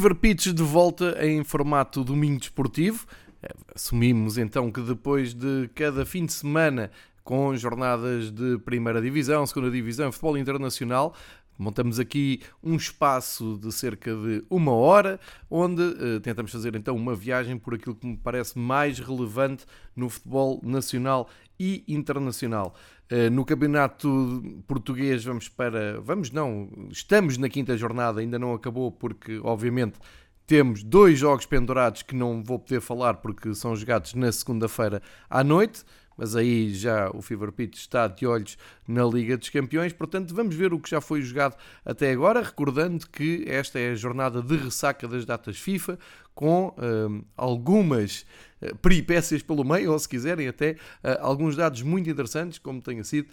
Fever Pitch de volta em formato domingo desportivo. Eh, assumimos então que depois de cada fim de semana com jornadas de primeira divisão, segunda divisão, futebol internacional, Montamos aqui um espaço de cerca de uma hora, onde uh, tentamos fazer então uma viagem por aquilo que me parece mais relevante no futebol nacional e internacional. Uh, no campeonato português vamos para. Vamos não, estamos na quinta jornada, ainda não acabou, porque obviamente temos dois jogos pendurados que não vou poder falar porque são jogados na segunda-feira à noite mas aí já o Fever Pitch está de olhos na Liga dos Campeões, portanto vamos ver o que já foi jogado até agora, recordando que esta é a jornada de ressaca das datas FIFA, com hum, algumas peripécias pelo meio, ou se quiserem até uh, alguns dados muito interessantes, como tenha sido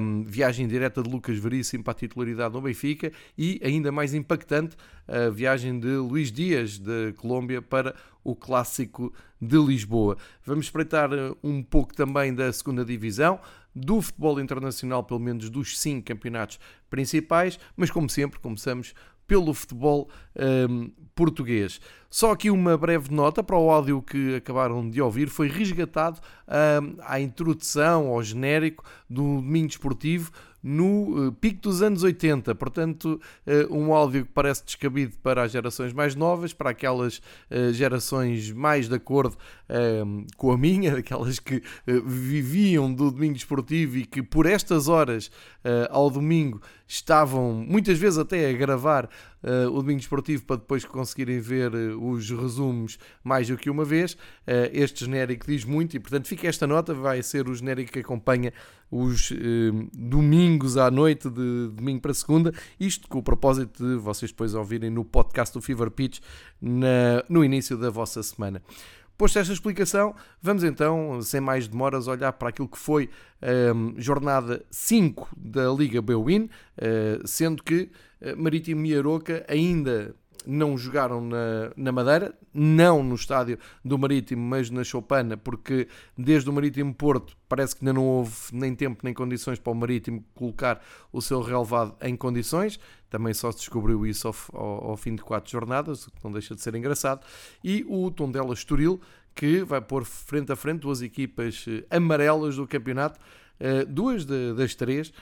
um, viagem direta de Lucas Veríssimo para a titularidade no Benfica e ainda mais impactante a viagem de Luís Dias da Colômbia para o Clássico de Lisboa. Vamos espreitar eh, um pouco também da segunda divisão, do futebol internacional, pelo menos dos cinco campeonatos principais, mas como sempre, começamos pelo futebol um, português. Só aqui uma breve nota para o áudio que acabaram de ouvir: foi resgatado um, à introdução, ao genérico do Domingo Esportivo no uh, pico dos anos 80. Portanto, uh, um áudio que parece descabido para as gerações mais novas, para aquelas uh, gerações mais de acordo ehm, com a minha, aquelas que viviam do domingo esportivo e que por estas horas ao domingo estavam muitas vezes até a gravar uh, o Domingo Esportivo para depois conseguirem ver uh, os resumos mais do que uma vez. Uh, este genérico diz muito e, portanto, fica esta nota, vai ser o genérico que acompanha os domingos à noite, de domingo para segunda. Isto com o propósito de vocês depois ouvirem no podcast do Fever Pitch na, no início da vossa semana. Posto esta explicação, vamos então, sem mais demoras, olhar para aquilo que foi um, jornada 5 da Liga Bwin, uh, sendo que uh, Marítimo e Aroca ainda não jogaram na, na Madeira, não no estádio do Marítimo, mas na Choupana, porque desde o Marítimo Porto parece que ainda não houve nem tempo nem condições para o Marítimo colocar o seu relevado em condições. Também só se descobriu isso ao, ao, ao fim de quatro jornadas, o que não deixa de ser engraçado. E o Tondela Estoril, que vai pôr frente a frente duas equipas eh, amarelas do campeonato, eh, duas das três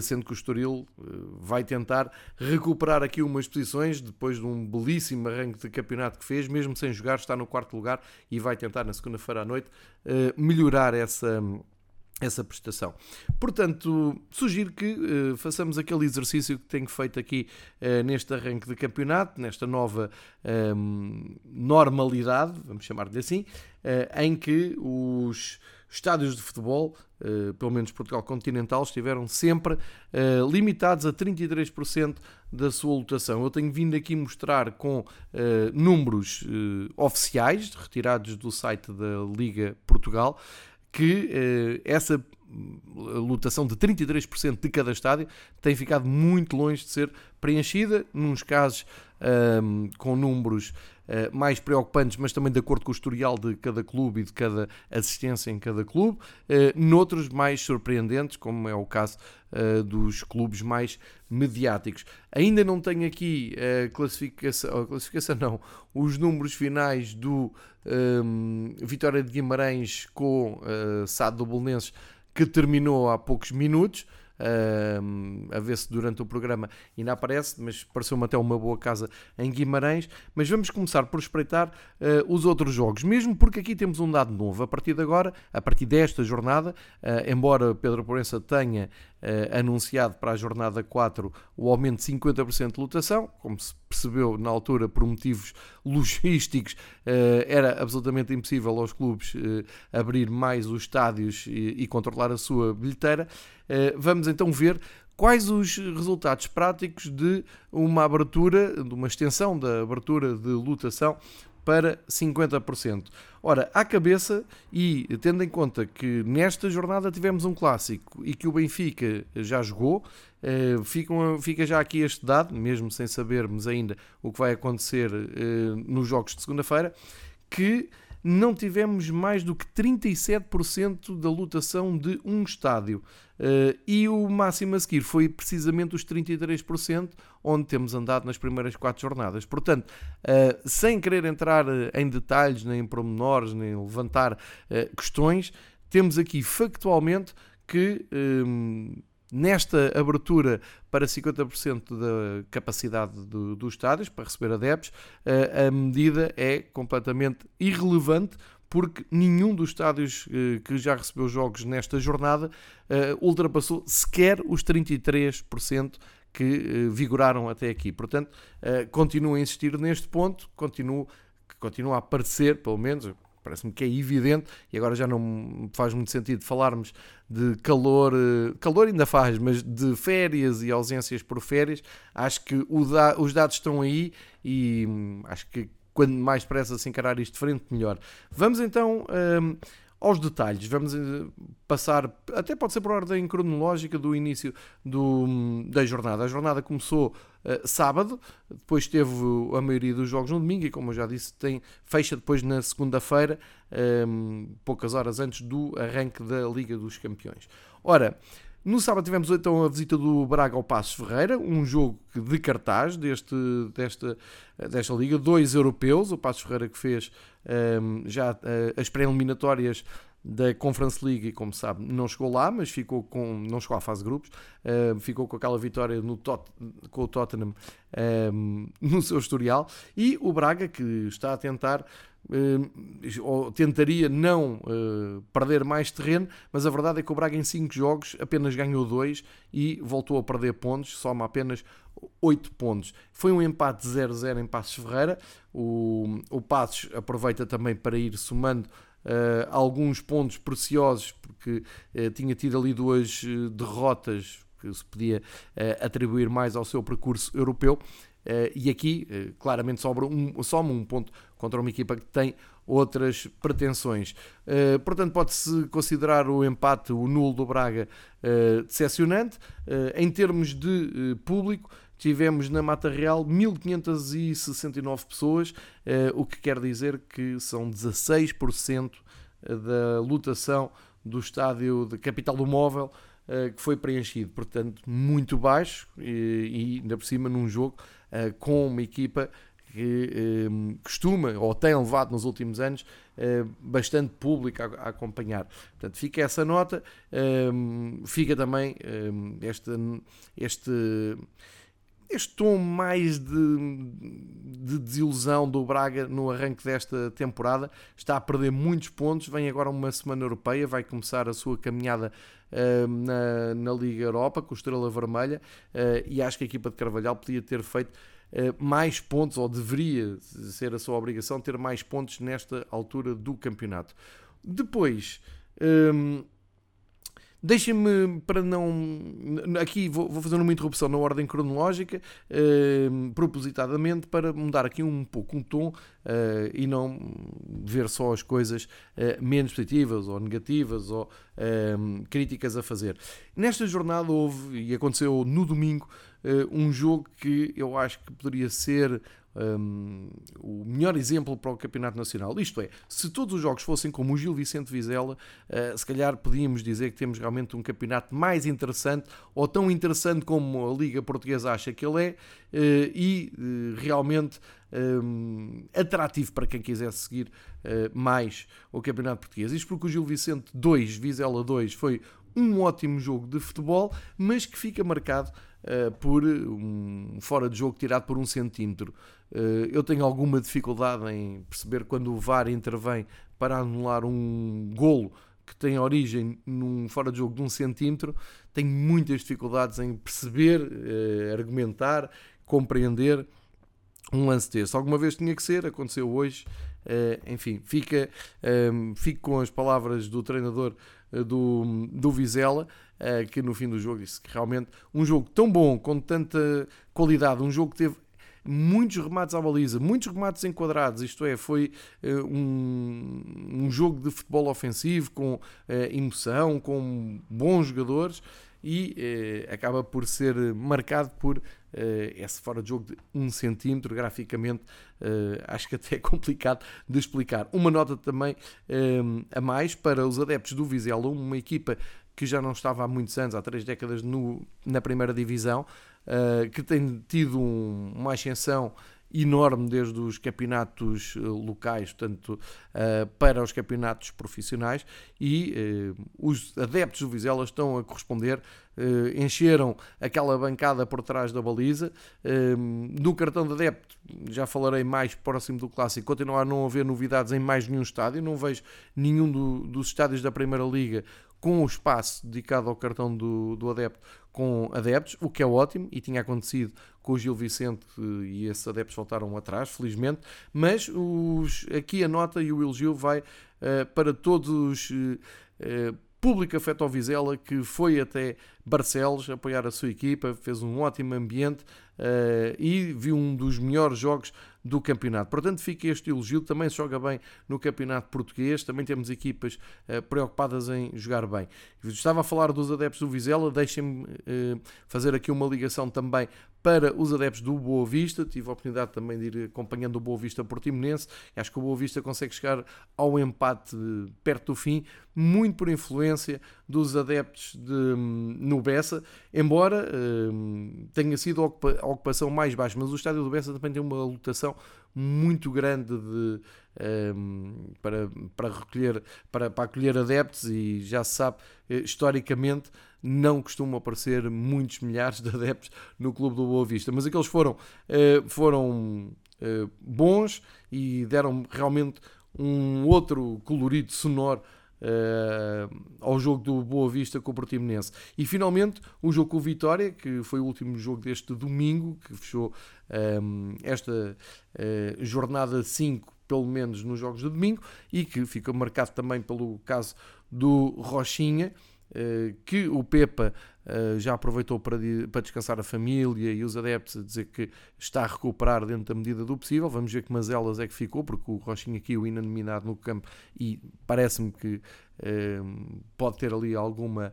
sendo que o Estoril eh, vai tentar recuperar aqui umas posições depois de um belíssimo arranque de campeonato que fez, mesmo sem jogar, está no quarto lugar e vai tentar na segunda-feira à noite eh, melhorar essa essa prestação. Portanto, sugiro que façamos aquele exercício que tenho feito aqui neste arranque de campeonato, nesta nova um, normalidade, vamos chamar-lhe assim, em que os estádios de futebol, uh, pelo menos Portugal continental, estiveram sempre uh, limitados a 33% da sua lotação. Eu tenho vindo aqui mostrar com uh, números oficiais, retirados do site da Liga Portugal, que essa lotação de 33% de cada estádio tem ficado muito longe de ser preenchida, nos casos com números uh, mais preocupantes, mas também de acordo com o historial de cada clube e de cada assistência em cada clube, uh, noutros mais surpreendentes, como é o caso uh, dos clubes mais mediáticos. Ainda não tenho aqui a classificação, a classificação não, os números finais do um, Vitória de Guimarães com uh, Sado do Bolonenses, que terminou há poucos minutos a ver se durante o programa ainda aparece, mas pareceu-me até uma boa casa em Guimarães. Mas vamos começar por espreitar uh, os outros jogos, mesmo porque aqui temos um dado novo. A partir de agora, a partir desta jornada, uh, embora Pedro Proença tenha anunciado para a jornada 4 o aumento de 50% de lotação, como se percebeu na altura por motivos logísticos, uh, era absolutamente impossível aos clubes uh, abrir mais os estádios e, controlar a sua bilheteira. vamos então ver quais os resultados práticos de uma abertura, de uma extensão da abertura de lotação para 50%. Ora, à cabeça, e tendo em conta que nesta jornada tivemos um clássico e que o Benfica já jogou, eh, fica, já aqui este dado, mesmo sem sabermos ainda o que vai acontecer eh, nos jogos de segunda-feira, que não tivemos mais do que 37% da lotação de um estádio. Uh, e o máximo a seguir foi precisamente os 33%, onde temos andado nas primeiras quatro jornadas. Portanto, uh, sem querer entrar em detalhes, nem em pormenores, nem levantar questões, temos aqui factualmente que nesta abertura para 50% da capacidade do, dos estádios para receber adeptos, a medida é completamente irrelevante porque nenhum dos estádios eh, que já recebeu jogos nesta jornada eh, ultrapassou sequer os 33% que eh, vigoraram até aqui. Portanto, continuo a insistir neste ponto, continuo, continua a aparecer, pelo menos, parece-me que é evidente, e agora já não faz muito sentido falarmos de calor, eh, calor ainda faz, mas de férias e ausências por férias, acho que da, os dados estão aí e hum, acho que quando mais depressa se encarar isto de frente, melhor. Vamos então. Um, aos detalhes. Vamos eh, passar, até pode ser por ordem cronológica do início do, da jornada. A jornada começou uh, sábado, depois teve a maioria dos jogos no domingo e, como eu já disse, tem, fecha depois na segunda-feira, um, eh, poucas horas antes do arranque da Liga dos Campeões. Ora, no sábado tivemos então a visita do Braga ao Passos Ferreira, um jogo de cartaz deste, desta, desta liga, dois europeus, o Passos Ferreira que fez um, ehm, já uh, as pré-eliminatórias da Conference League e como sabe não chegou lá, mas ficou com não chegou à fase de grupos, uh, ficou com aquela vitória no tot, com o Tottenham um, ehm, no seu historial. E o Braga que está a tentar ou tentaria não uh, perder mais terreno, mas a verdade é que o Braga em 5 jogos apenas ganhou 2 e voltou a perder pontos, soma apenas 8 pontos. Foi um empate 0-0 em Passos Ferreira. O, o Passos aproveita também para ir somando uh, alguns pontos preciosos, porque tinha tido ali duas derrotas que se podia atribuir mais ao seu percurso europeu. Uh, e aqui, uh, claramente, sobra um, soma um ponto contra uma equipa que tem outras pretensões. Uh, portanto, pode-se considerar o empate, o nulo do Braga, decepcionante. em termos de público, tivemos na Mata Real 1569 pessoas, o que quer dizer que são 16% da lotação do estádio de Capital do Móvel que foi preenchido, portanto, muito baixo e, e ainda por cima num jogo uh, com uma equipa que um, ehm, costuma ou tem levado nos últimos anos uh, bastante público a, a, acompanhar. Portanto, fica essa nota, um, ehm, fica também um, ehm, este, este, este tom mais de, de, desilusão do Braga no arranque desta temporada. Está a perder muitos pontos, vem agora uma semana europeia, vai começar a sua caminhada uh, na, na Liga Europa com o Estrela Vermelha uh, e acho que a equipa de Carvalhal podia ter feito uh, mais pontos, ou deveria ser a sua obrigação, ter mais pontos nesta altura do campeonato. Depois. Deixem-me, para não. Aqui vou, vou, fazer uma interrupção na ordem cronológica, eh, propositadamente, para mudar aqui um pouco um tom eh, e não ver só as coisas eh, menos positivas ou negativas ou críticas a fazer. Nesta jornada houve, e aconteceu no domingo, um jogo que eu acho que poderia ser um, o melhor exemplo para o Campeonato Nacional. Isto é, se todos os jogos fossem como o Gil Vicente Vizela, uh, se calhar podíamos dizer que temos realmente um campeonato mais interessante ou tão interessante como a Liga Portuguesa acha que ele é uh, e uh, realmente um, atrativo para quem quisesse seguir mais o Campeonato Português. Isto porque o Gil Vicente 2, Vizela 2 foi um ótimo jogo de futebol, mas que fica marcado uh, por um fora de jogo tirado por um centímetro. Uh, eu tenho alguma dificuldade em perceber quando o VAR intervém para anular um golo que tem origem num fora de jogo de um centímetro. Tenho muitas dificuldades em perceber, uh, argumentar, compreender um lance desse. Alguma vez tinha que ser, aconteceu hoje. Uh, enfim, fica, um, fico com as palavras do treinador uh, do, do Vizela, uh, que no fim do jogo disse que realmente um jogo tão bom, com tanta qualidade, um jogo que teve muitos remates à baliza, muitos remates enquadrados, isto é, foi um, um jogo de futebol ofensivo com emoção, com bons jogadores e eh, acaba por ser marcado por eh, esse fora de jogo de 1 um centímetro, graficamente eh, acho que até é complicado de explicar. Uma nota também eh, a mais para os adeptos do Vizela, uma equipa que já não estava há muitos anos, há três décadas, no, na primeira divisão, uh, que tem tido um, uma ascensão enorme desde os campeonatos eh, locais, portanto, uh, para os campeonatos profissionais e uh, os adeptos do Vizela estão a corresponder, uh, encheram aquela bancada por trás da baliza. no cartão de adepto, já falarei mais próximo do clássico, continua a não haver novidades em mais nenhum estádio, não vejo nenhum do, dos estádios da Primeira Liga com o espaço dedicado ao cartão do, do adepto com adeptos, o que é ótimo e tinha acontecido com o Gil Vicente e esses adeptos voltaram atrás, felizmente. Mas os, aqui a nota e o elogio vai uh, para todos. Uh, público afeto ao Vizela que foi até Barcelos apoiar a sua equipa, fez um ótimo ambiente uh, e viu um dos melhores jogos do campeonato. Portanto, fica este elogio. Também se joga bem no campeonato português. Também temos equipas uh, preocupadas em jogar bem. Estava a falar dos adeptos do Vizela. Deixem-me uh, fazer aqui uma ligação também para os adeptos do Boa Vista. Tive a oportunidade também de ir acompanhando o Boa Vista Portimonense. Acho que o Boa Vista consegue chegar ao empate perto do fim, muito por influência dos adeptos de, no Bessa, embora uh, tenha sido a ocupação mais baixa, mas o estádio do Bessa também tem uma lotação muito grande de, um, para, para, recolher, para, para acolher adeptos e já se sabe, eh, historicamente, não costumam aparecer muitos milhares de adeptos no Clube do Boa Vista, mas aqueles foram, uh, foram uh, bons e deram realmente um outro colorido sonoro uh, ao jogo do Boa Vista com o Portimonense. E finalmente o jogo com o Vitória, que foi o último jogo deste domingo, que fechou um, ehm, esta uh, jornada 5, pelo menos nos jogos de domingo, e que fica marcado também pelo caso do Rochinha. Uh, que o Pepa uh, já aproveitou para, para descansar a família e os adeptos a dizer que está a recuperar dentro da medida do possível. Vamos ver que mazelas é que ficou, porque o Rochinha aqui, o inanominado no campo, e parece-me que uh, pode ter ali alguma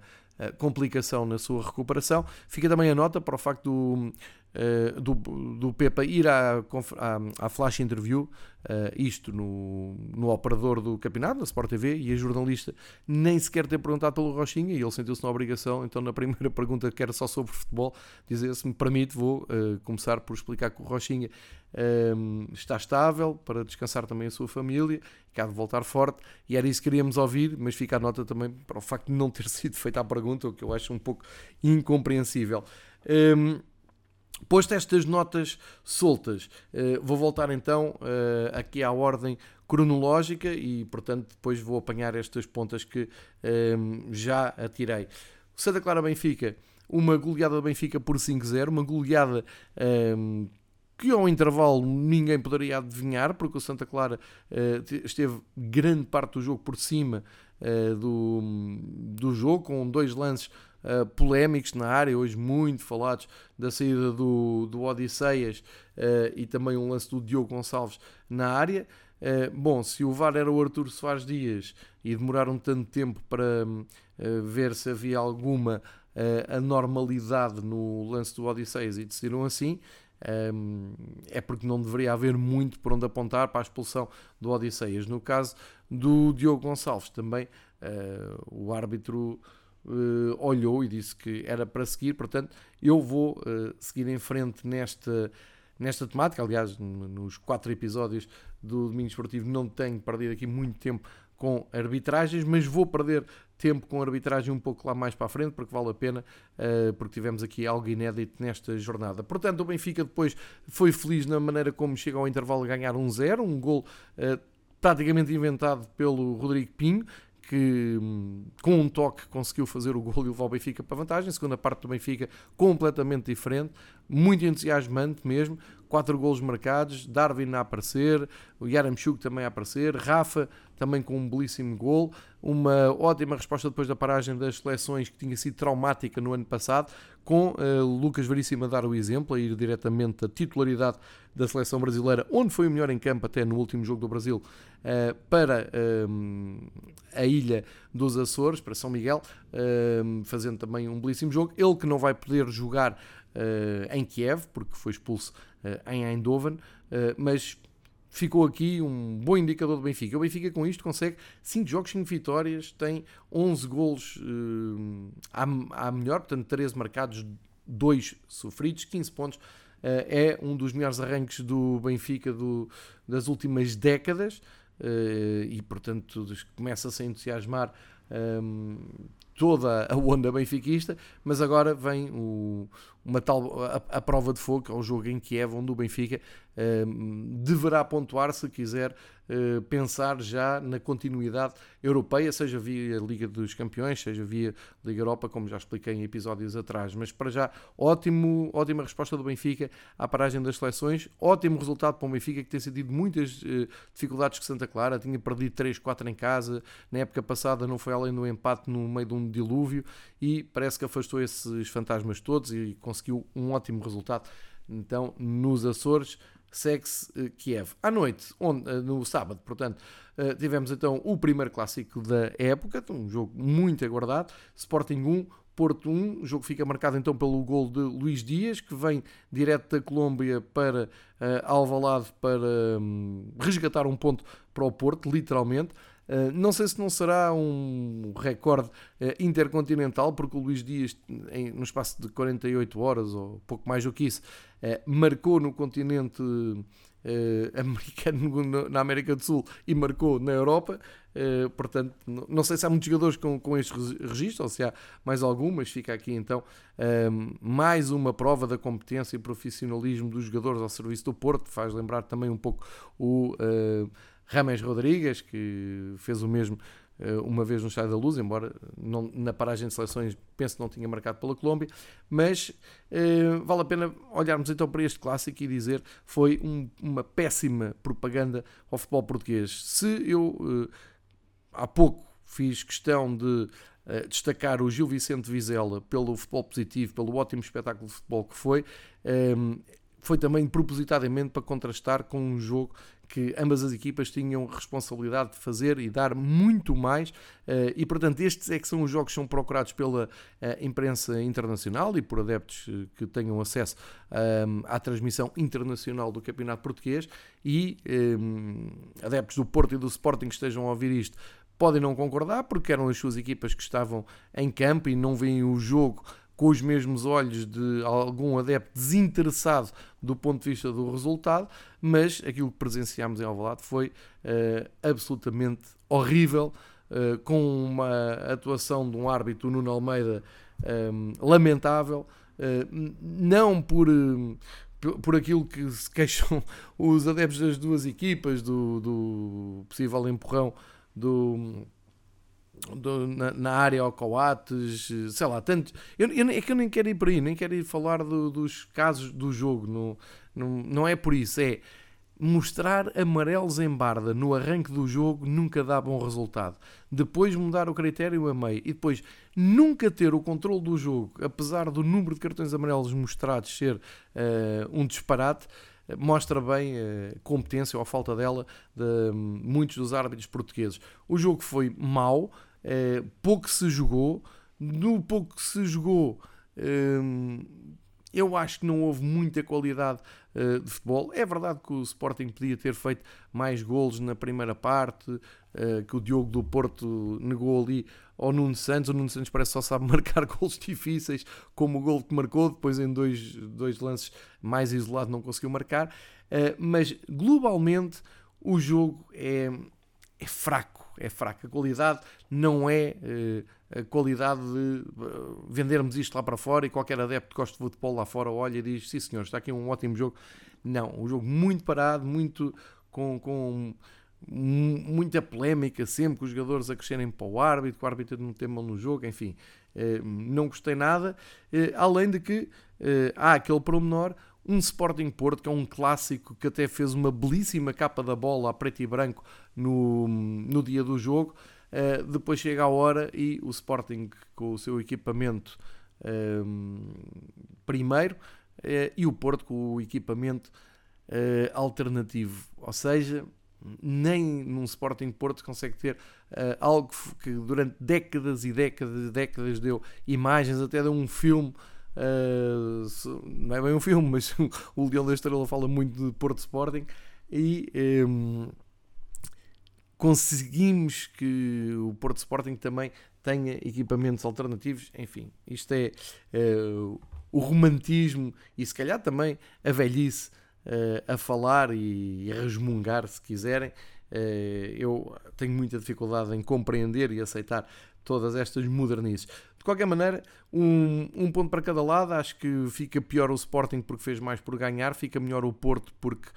complicação na sua recuperação. Fica também a nota para o facto do uh, do, do Pepa ir à, à, à flash interview, uh, isto no, no operador do campeonato, na Sport TV, e a jornalista nem sequer ter perguntado pelo Rochinha, e ele sentiu-se na obrigação, então na primeira pergunta que era só sobre futebol, dizer se me permite, vou uh, começar por explicar que o Rochinha está estável para descansar também a sua família, há de voltar forte, e era isso que queríamos ouvir, mas fica a nota também para o facto de não ter sido feita a pergunta, o que eu acho um pouco incompreensível. Um, Posto estas notas soltas, eh, vou voltar então eh, aqui à ordem cronológica e, portanto, depois vou apanhar estas pontas que ehm, já atirei. Santa Clara Benfica, uma goleada do Benfica por 5-0, uma goleada ehm, que ao intervalo ninguém poderia adivinhar, porque o Santa Clara eh, esteve grande parte do jogo por cima do, do jogo, com dois lances uh, polémicos na área, hoje muito falados, da saída do, do Odisseias uh, e também um lance do Diogo Gonçalves na área. Uh, bom, se o VAR era o Artur Soares Dias e demoraram tanto tempo para ver se havia alguma anormalidade no lance do Odisseias e decidiram assim, um, é porque não deveria haver muito por onde apontar para a expulsão do Odisseias. No caso do Diogo Gonçalves, também uh, o árbitro uh, olhou e disse que era para seguir, portanto, eu vou uh, seguir em frente nesta, nesta temática. Aliás, nos quatro episódios do Domingo Esportivo não tenho perdido aqui muito tempo com arbitragens, mas vou perder tempo com arbitragem um pouco lá mais para a frente, porque vale a pena, uh, porque tivemos aqui algo inédito nesta jornada. Portanto, o Benfica depois foi feliz na maneira como chega ao intervalo a ganhar um zero, um gol praticamente inventado pelo Rodrigo Pinho, que hum, com um toque conseguiu fazer o gol e levar o Benfica para vantagem. Segunda parte do Benfica completamente diferente. muito entusiasmante mesmo. Quatro golos marcados, Darwin a aparecer, o Yaramchuk também a aparecer, Rafa também com um belíssimo gol, uma ótima resposta depois da paragem das seleções que tinha sido traumática no ano passado, com uh, Lucas Veríssimo a dar o exemplo, a ir diretamente a titularidade da seleção brasileira, onde foi o melhor em campo até no último jogo do Brasil, uh, para uh, a ilha dos Açores, para São Miguel, fazendo também um belíssimo jogo. Ele que não vai poder jogar em Kiev, porque foi expulso em Eindhoven, mas ficou aqui um bom indicador do Benfica. O Benfica com isto consegue 5 jogos, 5 vitórias, tem 11 golos uh, à, à melhor, portanto 13 marcados, 2 sofridos, 15 pontos. Uh, é um dos melhores arranques do Benfica do, das últimas décadas uh, e, portanto, começa-se a entusiasmar um, toda a onda benfiquista, mas agora vem o, uma tal a, a, prova de fogo, que é o jogo em Kiev, onde o Benfica um, deverá pontuar se quiser uh, pensar já na continuidade europeia, seja via Liga dos Campeões, seja via Liga Europa, como já expliquei em episódios atrás. Mas para já, ótimo, ótima resposta do Benfica à paragem das seleções, ótimo resultado para o Benfica, que tem sentido muitas uh, dificuldades com Santa Clara, tinha perdido 3, 4 em casa, na época passada não foi além do empate no meio de um dilúvio e parece que afastou esses fantasmas todos e conseguiu um ótimo resultado. Então, nos Açores, segue-se uh, Kiev. À noite, onde, uh, no sábado, portanto, uh, tivemos então o primeiro clássico da época, um jogo muito aguardado, Sporting 1, Porto 1, o jogo fica marcado então pelo gol de Luís Dias, que vem direto da Colômbia para uh, Alvalade para um, resgatar um ponto para o Porto, literalmente. Eh, não sei se não será um recorde uh, intercontinental, porque o Luís Dias, em, no espaço de 48 horas, ou pouco mais do que isso, uh, marcou no continente americano, na América do Sul, e marcou na Europa. portanto, não sei se há muitos jogadores com, com este registro, ou se há mais algum, mas fica aqui então mais uma prova da competência e profissionalismo dos jogadores ao serviço do Porto. Faz lembrar também um pouco o Rames Rodrigues, que fez o mesmo eh, uma vez no Estádio da Luz, embora não, na paragem de seleções penso que não tinha marcado pela Colômbia, mas eh, vale a pena olharmos então para este clássico e dizer foi um, uma péssima propaganda ao futebol português. Se eu eh, há pouco fiz questão de destacar o Gil Vicente Vizela pelo futebol positivo, pelo ótimo espetáculo de futebol que foi, foi também propositadamente para contrastar com um jogo que ambas as equipas tinham responsabilidade de fazer e dar muito mais, eh, e portanto estes é que são os jogos que são procurados pela eh, imprensa internacional e por adeptos eh, que tenham acesso à transmissão internacional do Campeonato Português e adeptos do Porto e do Sporting que estejam a ouvir isto podem não concordar porque eram as suas equipas que estavam em campo e não veem o jogo com os mesmos olhos de algum adepto desinteressado do ponto de vista do resultado, mas aquilo que presenciámos em Alvalade foi uh, absolutamente horrível, uh, com uma atuação de um árbitro, Nuno Almeida, um, lamentável, uh, não por por aquilo que se queixam os adeptos das duas equipas, do, do possível empurrão do, do, na, na, área ao Coates, sei lá, tanto. Eu, eu, é que eu nem quero ir por aí, nem quero ir falar do, dos casos do jogo, não, não, não é por isso, é mostrar amarelos em barda no arranque do jogo nunca dá bom resultado. Depois mudar o critério a meio e depois nunca ter o controle do jogo, apesar do número de cartões amarelos mostrados ser uh, um disparate, mostra bem a competência ou a falta dela de hum, muitos dos árbitros portugueses. O jogo foi mau, eh, pouco se jogou, no pouco que se jogou, hum, eu acho que não houve muita qualidade uh, de futebol. É verdade que o Sporting podia ter feito mais golos na primeira parte, uh, que o Diogo do Porto negou ali ao Nuno Santos. O Nuno Santos parece só sabe marcar golos difíceis, como o gol que marcou, depois em dois, dois lances mais isolado não conseguiu marcar. Mas globalmente o jogo é, é fraco é fraca. A qualidade não é uh, a qualidade de uh, vendermos isto lá para fora e qualquer adepto que gosta de futebol lá fora olha e diz: sim senhor, está aqui um ótimo jogo. Não, um jogo muito parado, muito com, com muita polémica sempre, com os jogadores a crescerem para o árbitro, que o árbitro não tem mão no jogo, enfim, não gostei nada. Além de que há aquele promenor, um Sporting Porto, que é um clássico que até fez uma belíssima capa da bola a preto e branco no, no dia do jogo. Uh, depois chega a hora e o Sporting, com o seu equipamento uh, primeiro, uh, e o Porto com o equipamento alternativo. Ou seja, nem num Sporting Porto consegue ter algo que durante décadas e décadas e décadas deu imagens, até deu um filme Uh, não é bem um filme, mas o Leão da Estrela fala muito de Porto Sporting e um, conseguimos que o Porto Sporting também tenha equipamentos alternativos. Enfim, isto é uh, o romantismo e se calhar também a velhice uh, a falar e, a resmungar, se quiserem. eu tenho muita dificuldade em compreender e aceitar todas estas modernices. De qualquer maneira, um, um ponto para cada lado. Acho que fica pior o Sporting porque fez mais por ganhar, fica melhor o Porto porque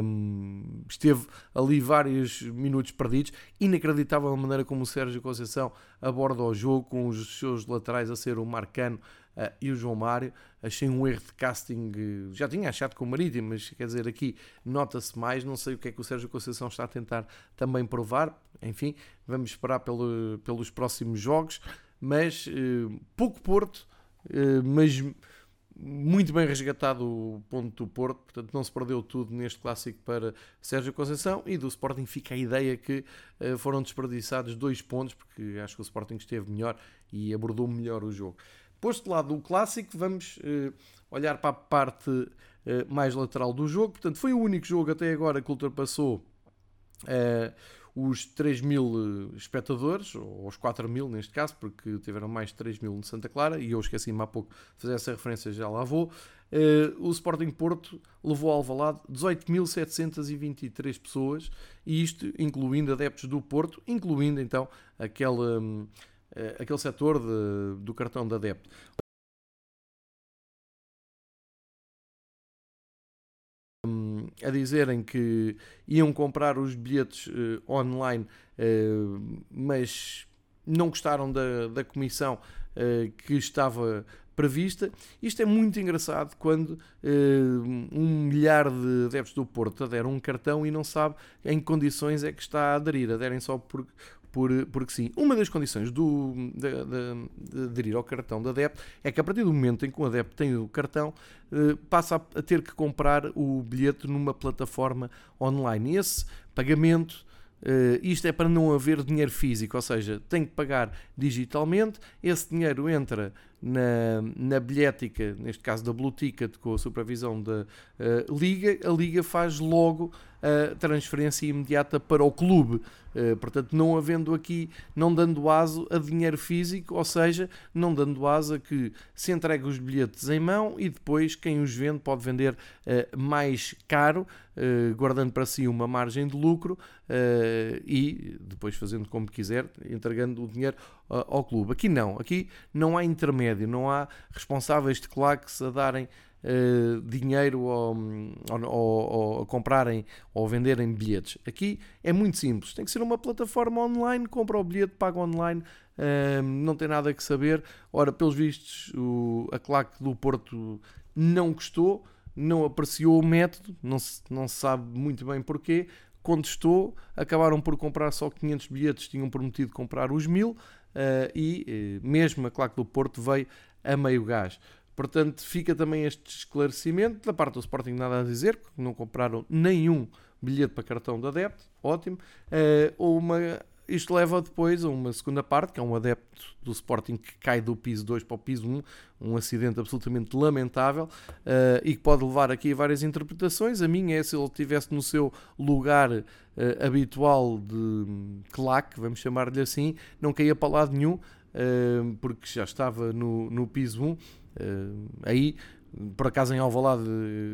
um, esteve ali vários minutos perdidos. Inacreditável a maneira como o Sérgio Conceição aborda o jogo, com os seus laterais a ser o Marcano uh, e o João Mário. Achei um erro de casting, já tinha achado com o Marítimo, mas quer dizer, aqui nota-se mais. Não sei o que é que o Sérgio Conceição está a tentar também provar. Enfim, vamos esperar pelo, pelos próximos jogos mas uh, pouco Porto, uh, mas muito bem resgatado o ponto do Porto, portanto não se perdeu tudo neste clássico para Sérgio Conceição. E do Sporting fica a ideia que uh, foram desperdiçados dois pontos, porque acho que o Sporting esteve melhor e abordou melhor o jogo. Posto de lado o clássico, vamos olhar para a parte mais lateral do jogo, portanto foi o único jogo até agora que ultrapassou os 3 mil eh, espectadores, ou os 4 mil neste caso, porque tiveram mais de 3 mil no Santa Clara, e eu esqueci-me há pouco de fazer essa referência, já lá vou. Uh, o Sporting Porto levou ao Alvalade 18.723 pessoas, e isto incluindo adeptos do Porto, incluindo então aquele, um, uh, aquele setor de, do cartão de adepto. A dizerem que iam comprar os bilhetes uh, online, uh, mas não gostaram da, da comissão uh, que estava prevista. Isto é muito engraçado quando um milhar de adeptos do Porto aderam um cartão e não sabe em que condições é que está a aderir. Aderem só por, por, porque sim. Uma das condições do, de, de, de, aderir ao cartão de adepto é que a partir do momento em que o adepto tem o cartão, eh, passa a, a, ter que comprar o bilhete numa plataforma online. E esse pagamento. Uh, isto é para não haver dinheiro físico, ou seja, tem que pagar digitalmente, esse dinheiro entra na, na bilhética, neste caso da Blue Ticket, com a supervisão da uh, Liga, a Liga faz logo a transferência imediata para o clube. Uh, portanto, não havendo aqui, não dando aso a dinheiro físico, ou seja, não dando aso a que se entregue os bilhetes em mão e depois quem os vende pode vender uh, mais caro, uh, guardando para si uma margem de lucro e depois fazendo como quiser, entregando o dinheiro ao clube. Aqui não, aqui não há intermédio, não há responsáveis de claques a darem uh, dinheiro ou, comprarem ou venderem bilhetes. Aqui é muito simples, tem que ser uma plataforma online, compra o bilhete, paga online, uh, não tem nada que saber. Ora, pelos vistos, o, a claque do Porto não gostou, não apreciou o método, não se, não se sabe muito bem porquê, contestou, acabaram por comprar só 500 bilhetes, tinham prometido comprar os 1000 uh, e uh, mesmo a claque do Porto veio a meio gás. Portanto, fica também este esclarecimento. Da parte do Sporting, nada a dizer, porque não compraram nenhum bilhete para cartão de adepto, ótimo. Uh, uma, isto leva depois a uma segunda parte, que é um adepto do Sporting que cai do piso 2 para o piso 1, um acidente absolutamente lamentável uh, e que pode levar aqui a várias interpretações. A minha é se ele estivesse no seu lugar uh, habitual de claque, vamos chamar-lhe assim, não caía para lado nenhum, porque já estava no, no piso 1 Uh, aí, por acaso em Alvalade,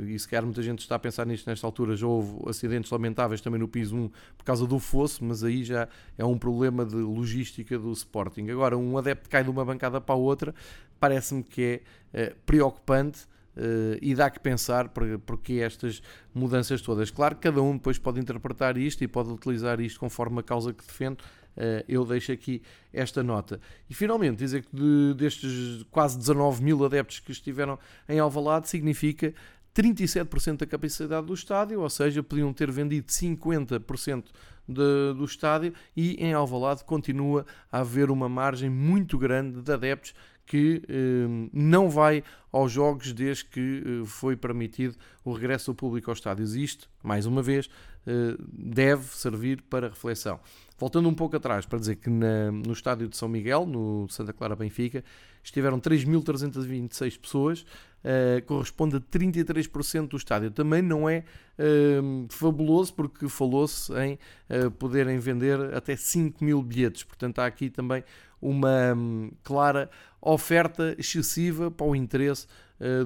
e se calhar muita gente está a pensar nisto nesta altura, já houve acidentes lamentáveis também no piso 1 por causa do fosso, mas aí já é um problema de logística do Sporting. Agora, um adepto cai de uma bancada para a outra, parece-me que é uh, preocupante, Uh, e dá que pensar porque estas mudanças todas. Claro cada um depois pode interpretar isto e pode utilizar isto conforme a causa que defende. Uh, eu deixo aqui esta nota. E finalmente, dizer que de, destes quase 19 mil adeptos que estiveram em Alvalade, significa 37% da capacidade do estádio, ou seja, podiam ter vendido 50% de, do estádio e em Alvalade continua a haver uma margem muito grande de adeptos que eh, não vai aos jogos desde que eh, foi permitido o regresso do público aos estádios. Isto, mais uma vez, eh, deve servir para reflexão. Voltando um pouco atrás, para dizer que na, no estádio de São Miguel, no Santa Clara Benfica, estiveram 3.326 pessoas, uh, corresponde a 33% do estádio. Também não é uh, fabuloso, porque falou-se em uh, poderem vender até 5 mil bilhetes. Portanto, há aqui também uma um, clara oferta excessiva para o interesse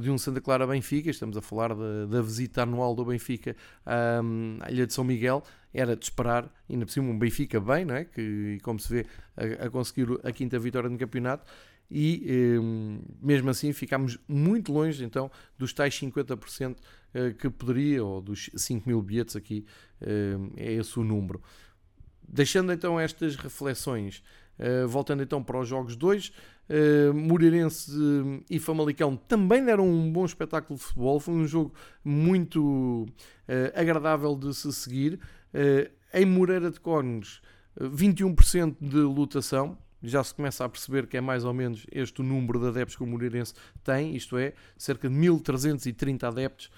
de um Santa Clara Benfica. Estamos a falar da, visita anual do Benfica um, à Ilha de São Miguel. Era de esperar, ainda por cima, um Benfica bem, não é? que, como se vê, a, a conseguir a quinta vitória no campeonato e um, mesmo assim ficámos muito longe então dos tais 50% uh, que poderia, ou dos 5 mil bilhetes aqui, é esse o número. Deixando então estas reflexões Uh, voltando então para os jogos 2, uh, eh, Moreirense e Famalicão também deram um bom espetáculo de futebol. Foi um jogo muito uh, agradável de se seguir. em Moreira de Cónegos, 21% de lotação. Já se começa a perceber que é mais ou menos este o número de adeptos que o Moreirense tem, isto é, cerca de 1330 adeptos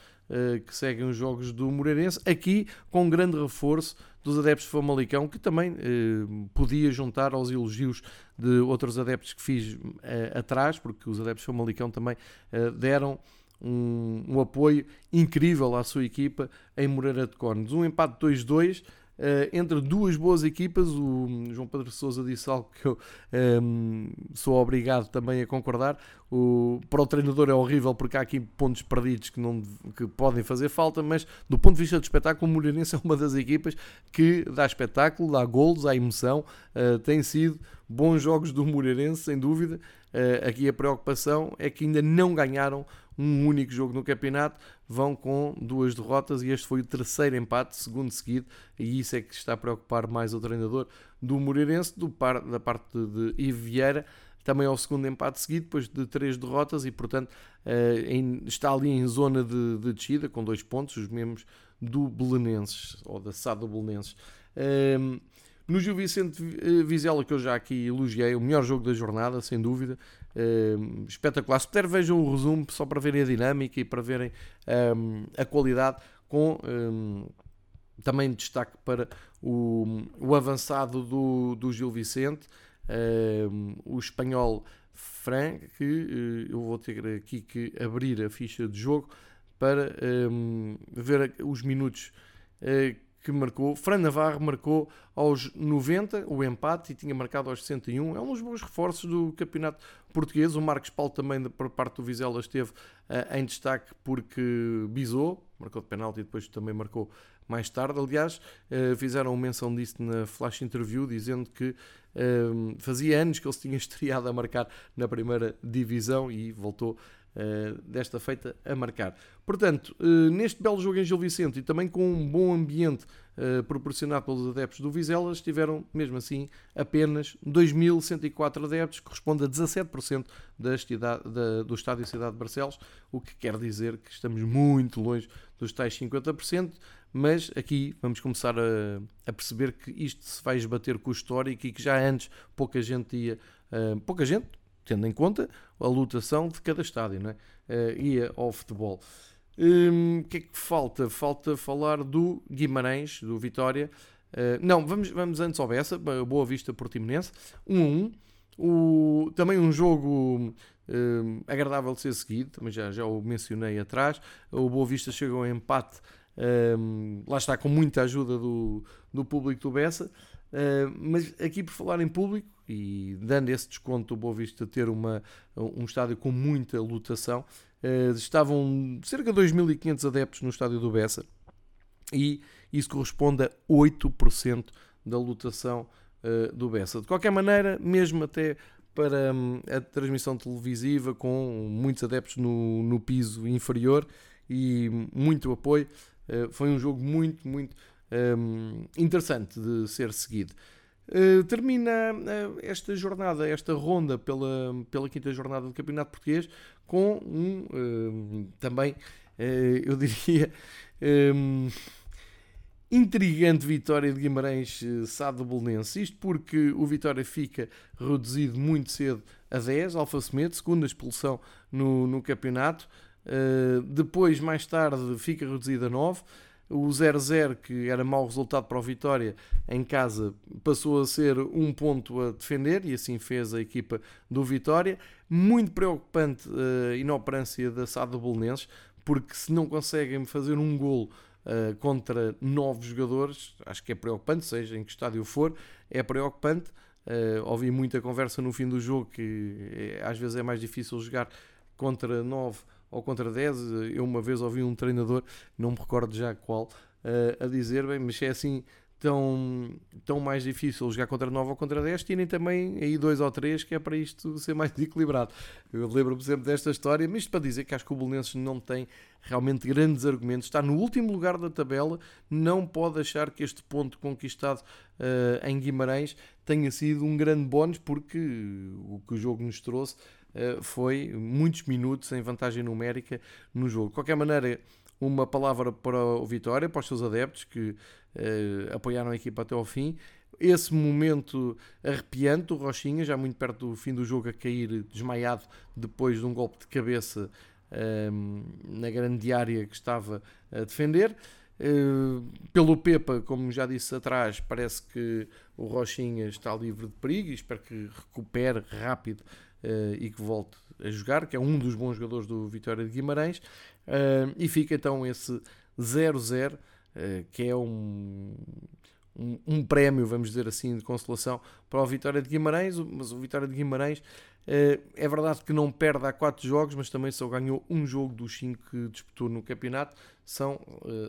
que seguem os jogos do Moreirense. Aqui com um grande reforço dos adeptos de Famalicão, que também eh, podia juntar aos elogios de outros adeptos que fiz eh, atrás, porque os adeptos de Famalicão também eh, deram um, um, apoio incrível à sua equipa em Moreira de Cónegos. Um empate 2-2 Uh, entre duas boas equipas. O João Pedro Sousa disse algo que eu um, ehm, sou obrigado também a concordar. O, para o treinador é horrível porque há aqui pontos perdidos que, não, que podem fazer falta, mas do ponto de vista do espetáculo, o Moreirense é uma das equipas que dá espetáculo, dá golos, dá emoção. Uh, tem sido bons jogos do Moreirense, sem dúvida. Uh, aqui a preocupação é que ainda não ganharam um único jogo no campeonato, vão com duas derrotas e este foi o terceiro empate, segundo seguido, e isso é que está a preocupar mais o treinador do Moreirense, do par, da parte de Ivo Vieira, também ao segundo empate seguido, depois de três derrotas, e portanto em, está ali em zona de, de, descida, com dois pontos, os mesmos do Belenenses, ou da SAD do Belenenses. Uh, no Gil Vicente eh, Vizela, que eu já aqui elogiei, o melhor jogo da jornada, sem dúvida, uh, espetacular. Se puder, vejam o resumo só para verem a dinâmica e para verem um, a qualidade, com um, também destaque para o, o avançado do, do Gil Vicente, o espanhol Fran, que eu vou ter aqui que abrir a ficha de jogo para ver os minutos. Que marcou. Fran Navarro marcou aos 90 o empate e tinha marcado aos 61. É um dos bons reforços do campeonato português. O Marcos Paulo também, por parte do Vizela, esteve uh, em destaque porque bisou, marcou de penalti e depois também marcou mais tarde. Aliás, uh, fizeram menção disso na flash interview, dizendo que uh, fazia anos que ele se tinha estreado a marcar na primeira divisão e voltou desta feita a marcar. Portanto, uh, neste belo jogo em Gil Vicente e também com um bom ambiente uh, proporcionado pelos adeptos do Vizela, estiveram, mesmo assim, apenas 2.104 adeptos, que corresponde a 17% da, cidade, da, do estádio Cidade de Barcelos, o que quer dizer que estamos muito longe dos tais 50%, mas aqui vamos começar a, a, perceber que isto se vai esbater com o histórico e que já antes pouca gente ia, pouca gente, tendo em conta a lutação de cada estádio, não é? Uh, ia ao futebol. Hum, o um, que é que falta? Falta falar do Guimarães, do Vitória. Uh, não, vamos, vamos antes ao Bessa, Boa Vista Portimonense, 1 a 1. O, também um jogo um, agradável de ser seguido, também já, já o mencionei atrás. O Boa Vista chegou a empate, um, lá está com muita ajuda do, do público do Bessa. Uh, mas aqui por falar em público, e dando esse desconto o Boa Vista ter uma, um estádio com muita lotação, uh, estavam cerca de 2.500 adeptos no estádio do Bessa e isso corresponde a 8% da lotação uh, do Bessa. De qualquer maneira, mesmo até para hum, a transmissão televisiva com muitos adeptos no, no piso inferior e muito apoio. Uh, foi um jogo muito, muito um, interessante de ser seguido. Uh, termina uh, esta jornada, esta ronda pela, pela quinta jornada do Campeonato Português com um uh, também, eu diria, um, intrigante vitória de Guimarães Sado Bolonense. Isto porque o Vitória fica reduzido muito cedo a 10, Alfa Semedo, segunda expulsão no, no campeonato. depois, mais tarde, fica reduzido a 9. O 0-0, que era mau resultado para o Vitória em casa, passou a ser um ponto a defender e assim fez a equipa do Vitória. Muito preocupante a inoperância da SAD do Bolonenses, porque se não conseguem fazer um golo uh, contra nove jogadores, acho que é preocupante, seja em que estádio for, é preocupante. Uh, ouvi muita conversa no fim do jogo que às vezes é mais difícil jogar contra nove ou contra 10. Eu uma vez ouvi um treinador, não me recordo já qual, eh, a dizer, bem, mas é assim tão, tão mais difícil jogar contra 9 ou contra 10, tirem também aí dois ou três que é para isto ser mais equilibrado. Eu lembro-me sempre desta história, mas isto para dizer que acho que o Belenenses não tem realmente grandes argumentos, está no último lugar da tabela, não pode achar que este ponto conquistado uh, em Guimarães tenha sido um grande bónus, porque o que o jogo nos trouxe foi muitos minutos em vantagem numérica no jogo. De qualquer maneira, uma palavra para o Vitória, para os seus adeptos que uh, apoiaram a equipa até ao fim. Esse momento arrepiante, o Rochinha, já muito perto do fim do jogo, a cair desmaiado depois de um golpe de cabeça uh, na grande área que estava a defender. Uh, pelo Pepa, como já disse atrás, parece que o Rochinha está livre de perigo e espero que recupere rápido e que volte a jogar, que é um dos bons jogadores do Vitória de Guimarães. Uh, e fica então esse 0-0, uh, que é um, um, um, prémio, vamos dizer assim, de consolação para o Vitória de Guimarães. Mas o Vitória de Guimarães é verdade que não perde há 4 jogos, mas também só ganhou um jogo dos 5 que disputou no campeonato. São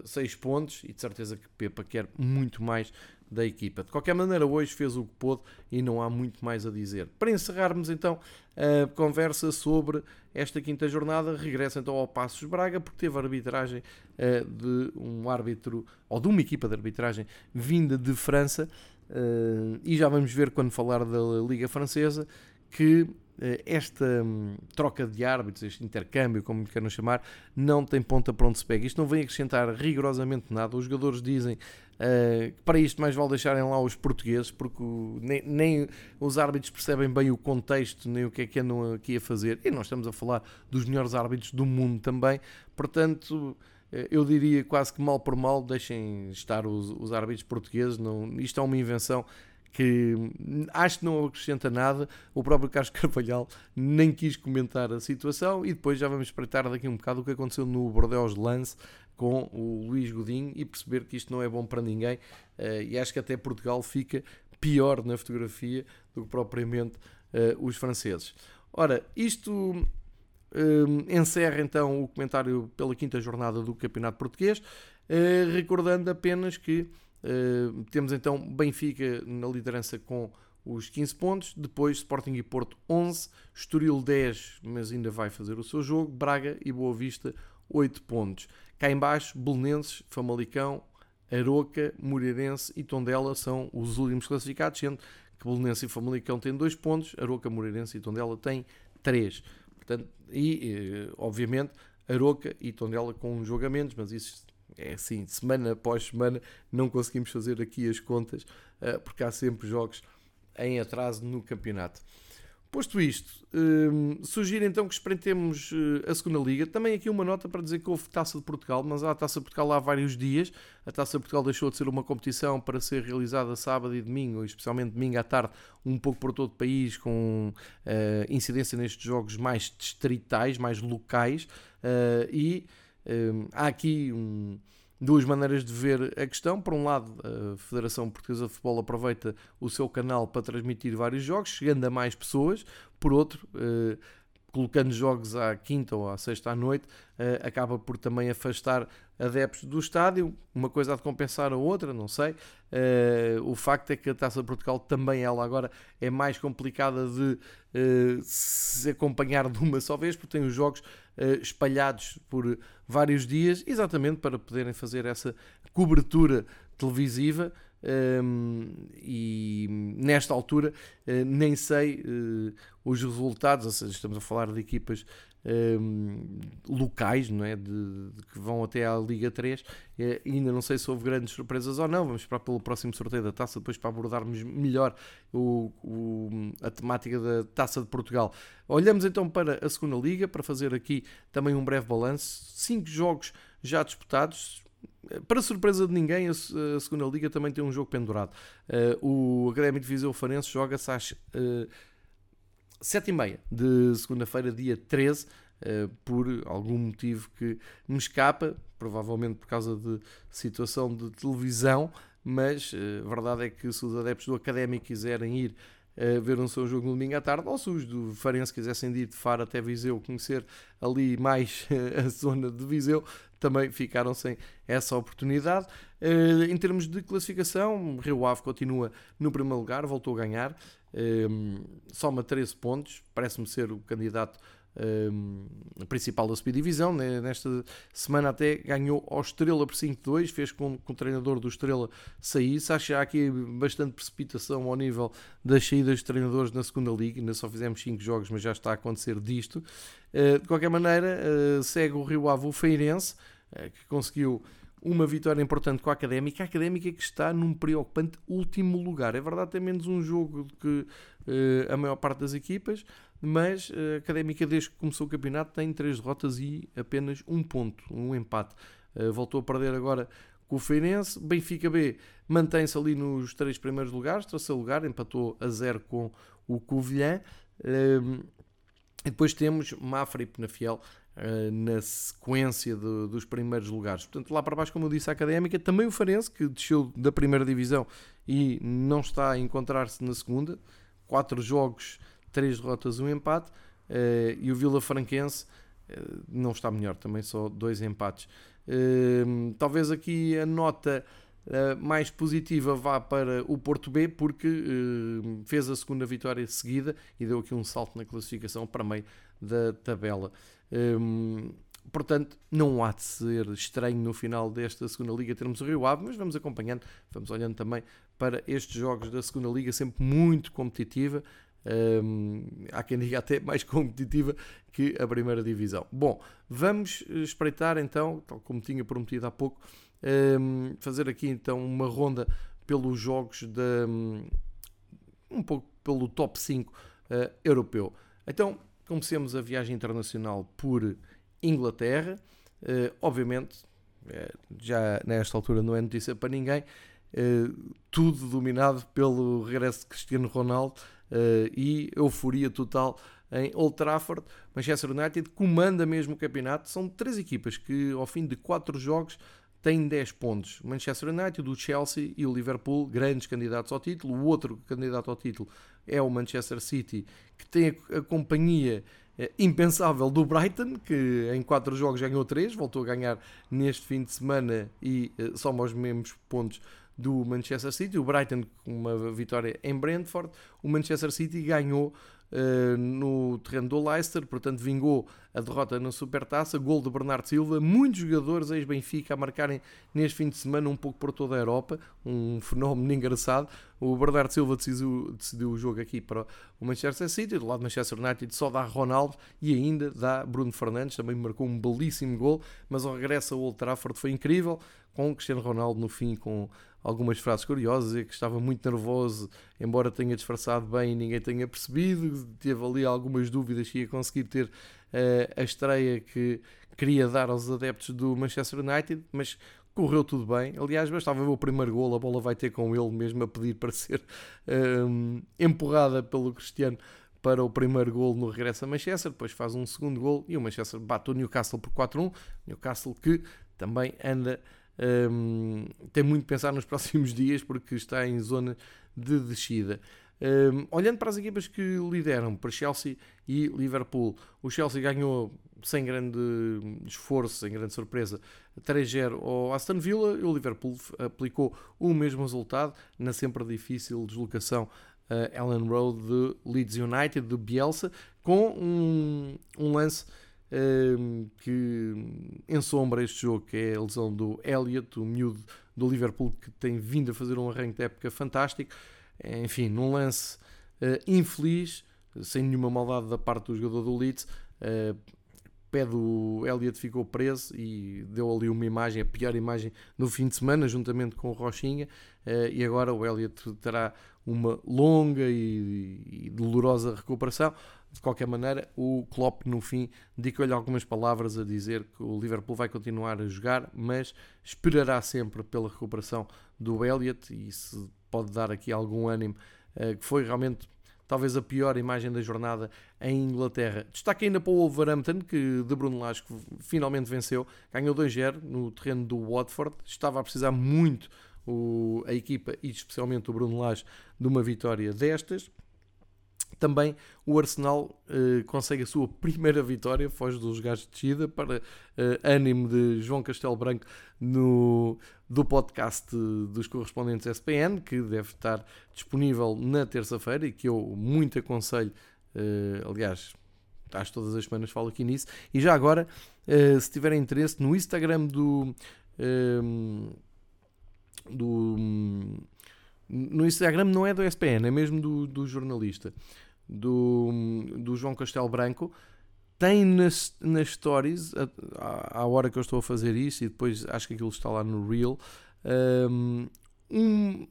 6 pontos e de certeza que Pepa quer muito mais da equipa. De qualquer maneira, hoje fez o que pôde e não há muito mais a dizer. Para encerrarmos então a conversa sobre esta quinta jornada, regressa então ao Passos Braga, porque teve arbitragem uh, de um árbitro, ou de uma equipa de arbitragem vinda de França, e já vamos ver quando falar da Liga Francesa, que eh, esta hum, troca de árbitros, este intercâmbio, como lhe queiram chamar, não tem ponta para onde se pega. Isto não vem acrescentar rigorosamente nada. Os jogadores dizem uh, que para isto mais vale deixarem lá os portugueses, porque o, nem, nem, os árbitros percebem bem o contexto, nem o que é que andam aqui a fazer. E nós estamos a falar dos melhores árbitros do mundo também. Portanto, eh, eu diria quase que mal por mal, deixem estar os, os árbitros portugueses. Não, isto é uma invenção que acho que não acrescenta nada. O próprio Carlos Carvalhal nem quis comentar a situação e depois já vamos espreitar daqui um bocado o que aconteceu no Bordeaux Lance com o Luís Godinho e perceber que isto não é bom para ninguém uh, e acho que até Portugal fica pior na fotografia do que propriamente uh, os franceses. Ora, isto uh, encerra então o comentário pela quinta jornada do Campeonato Português, recordando apenas que Uh, temos então Benfica na liderança com os 15 pontos, depois Sporting e Porto 11, Estoril 10, mas ainda vai fazer o seu jogo, Braga e Boa Vista 8 pontos. Cá em baixo, Belenenses, Famalicão, Aroca, Moreirense e Tondela são os últimos classificados, sendo que Belenense e Famalicão têm 2 pontos, Aroca, Moreirense e Tondela têm 3. Portanto, e, eh, obviamente, Aroca e Tondela com jogamentos, mas isso é assim, semana após semana não conseguimos fazer aqui as contas, uh, porque há sempre jogos em atraso no campeonato. Posto isto, um, sugiro então que espreitemos uh, a segunda liga. Também aqui uma nota para dizer que houve Taça de Portugal, mas há a Taça de Portugal há vários dias. A Taça de Portugal deixou de ser uma competição para ser realizada sábado e domingo, especialmente domingo à tarde, um pouco por todo o país, com uh, incidência nestes jogos mais distritais, mais locais. Uh, e há aqui duas maneiras de ver a questão. Por um lado, a Federação Portuguesa de Futebol aproveita o seu canal para transmitir vários jogos, chegando a mais pessoas. Por outro, uh, colocando jogos à quinta ou à sexta à noite, uh, acaba por também afastar adeptos do estádio. Uma coisa há de compensar a outra, não sei. Uh, o facto é que a Taça de Portugal também ela agora é mais complicada de se acompanhar de uma só vez, porque tem os jogos espalhados por vários dias, exatamente para poderem fazer essa cobertura televisiva. Um, e nesta altura uh, nem sei uh, os resultados, ou seja, estamos a falar de equipas um, locais, não é? De, de, que vão até à Liga 3. Uh, ainda não sei se houve grandes surpresas ou não. Vamos esperar pelo próximo sorteio da taça, depois para abordarmos melhor o, o, a temática da taça de Portugal. Olhamos então para a segunda Liga para fazer aqui também um breve balanço. Cinco jogos já disputados, para surpresa de ninguém, a, segunda liga também tem um jogo pendurado. Uh, o Académico de Viseu Farense joga-se às uh, 7h30 de segunda-feira, dia 13, uh, eh, por algum motivo que me escapa, provavelmente por causa de situação de televisão, mas a verdade é que se os adeptos do Académico quiserem ir uh, ver um seu jogo no domingo à tarde, ou se os do Farense quisessem ir de Faro até Viseu, conhecer ali mais a zona de Viseu, também ficaram sem essa oportunidade. Em termos de classificação, Rio Ave continua no primeiro lugar, voltou a ganhar, uh, soma 13 pontos, parece-me ser o candidato uh, principal da subdivisão. Né? Nesta semana até ganhou ao Estrela por 5-2, fez com que o treinador do Estrela saísse. Acho que há aqui bastante precipitação ao nível das saídas de treinadores na segunda liga. Ainda só fizemos 5 jogos, mas já está a acontecer disto. Uh, de qualquer maneira, uh, segue o Rio Ave o Feirense, uh, que conseguiu uma vitória importante com a Académica. A Académica que está num preocupante último lugar. É verdade, tem menos um jogo do que uh, a maior parte das equipas, mas eh, a Académica, desde que começou o campeonato, tem três derrotas e apenas um ponto, um empate. Uh, voltou a perder agora com o Feirense. Benfica B mantém-se ali nos três primeiros lugares, terceiro lugar, empatou a zero com o Covilhã. Uh, e depois temos Mafra e Penafiel uh, na sequência de, dos primeiros lugares. Portanto, lá para baixo, como eu disse, a Académica, também o Farense, que desceu da primeira divisão e não está a encontrar-se na segunda. Quatro jogos três derrotas, um empate. Uh, e o Vila Franquense uh, não está melhor, também só dois empates. Uh, talvez aqui a nota mais positiva vá para o Porto B, porque fez a segunda vitória seguida e deu aqui um salto na classificação para meio da tabela. Portanto, não há de ser estranho no final desta segunda liga termos o Rio Ave, mas vamos acompanhando, vamos olhando também para estes jogos da segunda liga, sempre muito competitiva. Um, há quem diga até mais competitiva que a primeira divisão. Bom, vamos espreitar então, tal como tinha prometido há pouco, um, fazer aqui então uma ronda pelos jogos da um pouco pelo top 5 uh, ah, europeu. Então, comecemos a viagem internacional por Inglaterra. Uh, obviamente, uh, já nesta altura não é notícia para ninguém, tudo dominado pelo regresso de Cristiano Ronaldo uh, e euforia total em Old Trafford. Manchester United comanda mesmo o campeonato. São três equipas que, ao fim de quatro jogos, têm 10 pontos. Manchester United, o Chelsea e o Liverpool, grandes candidatos ao título. O outro candidato ao título é o Manchester City, que tem a, a companhia é, impensável do Brighton, que em 4 jogos ganhou 3, voltou a ganhar neste fim de semana e uh, soma os mesmos pontos do Manchester City. O Brighton com uma vitória em Brentford. O Manchester City ganhou no terreno do Leicester, portanto vingou a derrota na Supertaça. Gol de Bernardo Silva. Muitos jogadores ex-Benfica a marcarem neste fim de semana um pouco por toda a Europa. Um fenómeno engraçado. O Bernardo Silva decidiu, decidiu o jogo aqui para o Manchester City. Do lado do Manchester United só dá Ronaldo e ainda dá Bruno Fernandes. Também marcou um belíssimo gol, mas o regresso ao Old Trafford foi incrível. Com Cristiano Ronaldo no fim com algumas frases curiosas, e que estava muito nervoso, embora tenha disfarçado bem e ninguém tenha percebido, teve ali algumas dúvidas se ia conseguir ter uh, a estreia que queria dar aos adeptos do Manchester United, mas correu tudo bem. Aliás, bastava ver o primeiro gol, a bola vai ter com ele mesmo a pedir para ser um, empurrada pelo Cristiano para o primeiro gol no regresso a Manchester, depois faz um segundo gol e o Manchester bate o Newcastle por 4-1. Newcastle que também anda um, tem muito a pensar nos próximos dias porque está em zona de descida. Um, olhando para as equipas que lideram, para Chelsea e Liverpool, o Chelsea ganhou sem grande esforço, sem grande surpresa, 3-0 ao Aston Villa e o Liverpool aplicou o mesmo resultado na sempre difícil deslocação uh, Ellen Road de Leeds United, de Bielsa, com um, um lance que ensombra este jogo, que é a lesão do Elliot, o miúdo do Liverpool, que tem vindo a fazer um arranque de época fantástico. Enfim, num lance uh, infeliz, sem nenhuma maldade da parte do jogador do Leeds, uh, pé do Elliot ficou preso e deu ali uma imagem, a pior imagem no fim de semana, juntamente com o Rochinha, e agora o Elliot terá uma longa e dolorosa recuperação. De qualquer maneira, o Klopp no fim dedicou-lhe algumas palavras a dizer que o Liverpool vai continuar a jogar, mas esperará sempre pela recuperação do Elliot e isso pode dar aqui algum ânimo, uh, que foi realmente talvez a pior imagem da jornada em Inglaterra. Destaque ainda para o Wolverhampton, que de Bruno Lage finalmente venceu, ganhou 2-0 no terreno do Watford, estava a precisar muito o, a equipa e especialmente o Bruno de uma vitória destas. Também o Arsenal uh, consegue a sua primeira vitória, foge dos lugares de descida, para uh, ânimo de João Castelo Branco no, do podcast dos correspondentes SPN, que deve estar disponível na terça-feira e que eu muito aconselho, uh, aliás, acho todas as semanas falo aqui nisso. E já agora, se tiverem interesse, no Instagram do. do no Instagram não é do SPN, é mesmo do, do jornalista do, do João Castelo Branco. Tem nas, nas stories, à, hora que eu estou a fazer isso, e depois acho que aquilo está lá no Reel, um,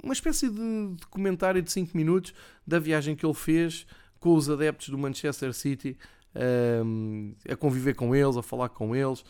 uma espécie de documentário de 5 minutos da viagem que ele fez com os adeptos do Manchester City, um, a conviver com eles, a falar com eles,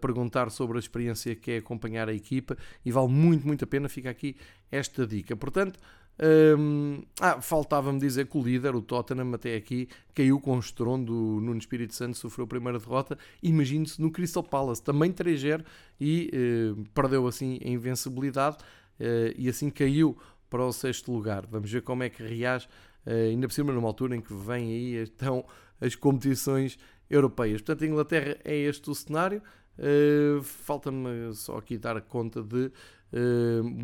perguntar sobre a experiência que é acompanhar a equipa, e vale muito, muito a pena. Fica aqui esta dica. Portanto, um, ah, faltava-me dizer que o líder, o Tottenham, até aqui caiu com o estrondo. O Nuno Espírito Santo sofreu a primeira derrota. Imagine-se no Crystal Palace, também 3-0 e uh, perdeu assim a invencibilidade uh, e assim caiu para o sexto lugar. Vamos ver como é que reage, uh, ainda por cima, numa altura em que vêm aí então as competições europeias. Portanto, a Inglaterra é este o cenário. Falta-me só aqui dar conta de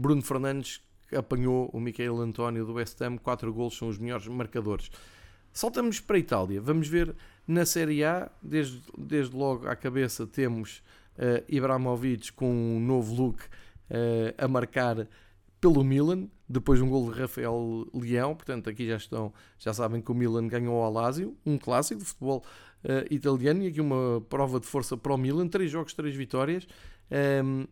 Bruno Fernandes apanhou o Michael António do West Ham, 4 gols são os melhores marcadores. Saltamos para a Itália, vamos ver na Série A, desde, desde logo à cabeça temos uh, Ibrahimovic com um novo look uh, a marcar pelo Milan, depois um gol de Rafael Leão, portanto aqui já estão, já sabem que o Milan ganhou ao Lazio, um clássico de futebol uh, italiano e aqui uma prova de força para o Milan, três jogos, três vitórias. Um, ehm,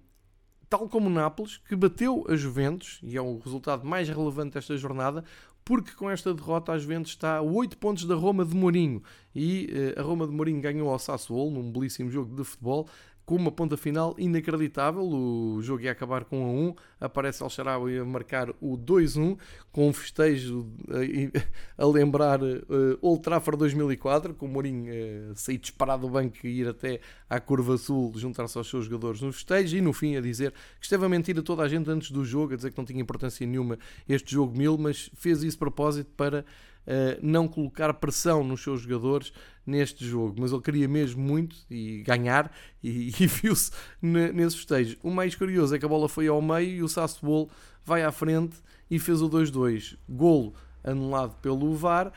tal como o Nápoles, que bateu a Juventus, e é o resultado mais relevante desta jornada, porque com esta derrota a Juventus está a 8 pontos da Roma de Mourinho, e uh, a Roma de Mourinho ganhou ao Sassuolo num belíssimo jogo de futebol, com uma ponta final inacreditável. O jogo ia acabar com 1 a 1. Aparece Al-Sharawi a marcar o 2-1, com um festejo a, a lembrar uh, Old Trafford 2004, com o Mourinho uh, sair disparado do banco e ir até à curva sul, juntar-se aos seus jogadores no festejo e no fim a dizer que esteve a mentir a toda a gente antes do jogo, a dizer que não tinha importância nenhuma este jogo mil, mas fez isso de propósito para não colocar pressão nos seus jogadores neste jogo, mas ele queria mesmo muito e ganhar e, e viu-se nesse festejo. O mais curioso é que a bola foi ao meio e o Sassuolo vai à frente e fez o 2-2. Golo anulado pelo VAR uh,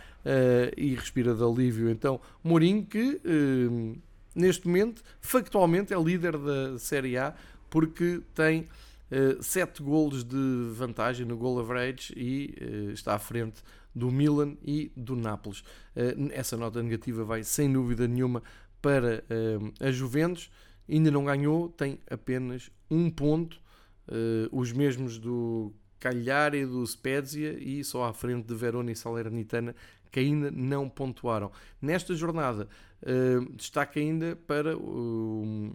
e respira de alívio. Então, Mourinho que uh, neste momento factualmente é líder da Série A porque tem uh, 7 golos de vantagem no goal average e uh, está à frente do Milan e do Nápoles. Eh, essa nota negativa vai sem dúvida nenhuma para eh, a Juventus. Ainda não ganhou, tem apenas um ponto, eh, os mesmos do Cagliari e do Spezia e só à frente de Verona e Salernitana que ainda não pontuaram. Nesta jornada, destaca ainda para o.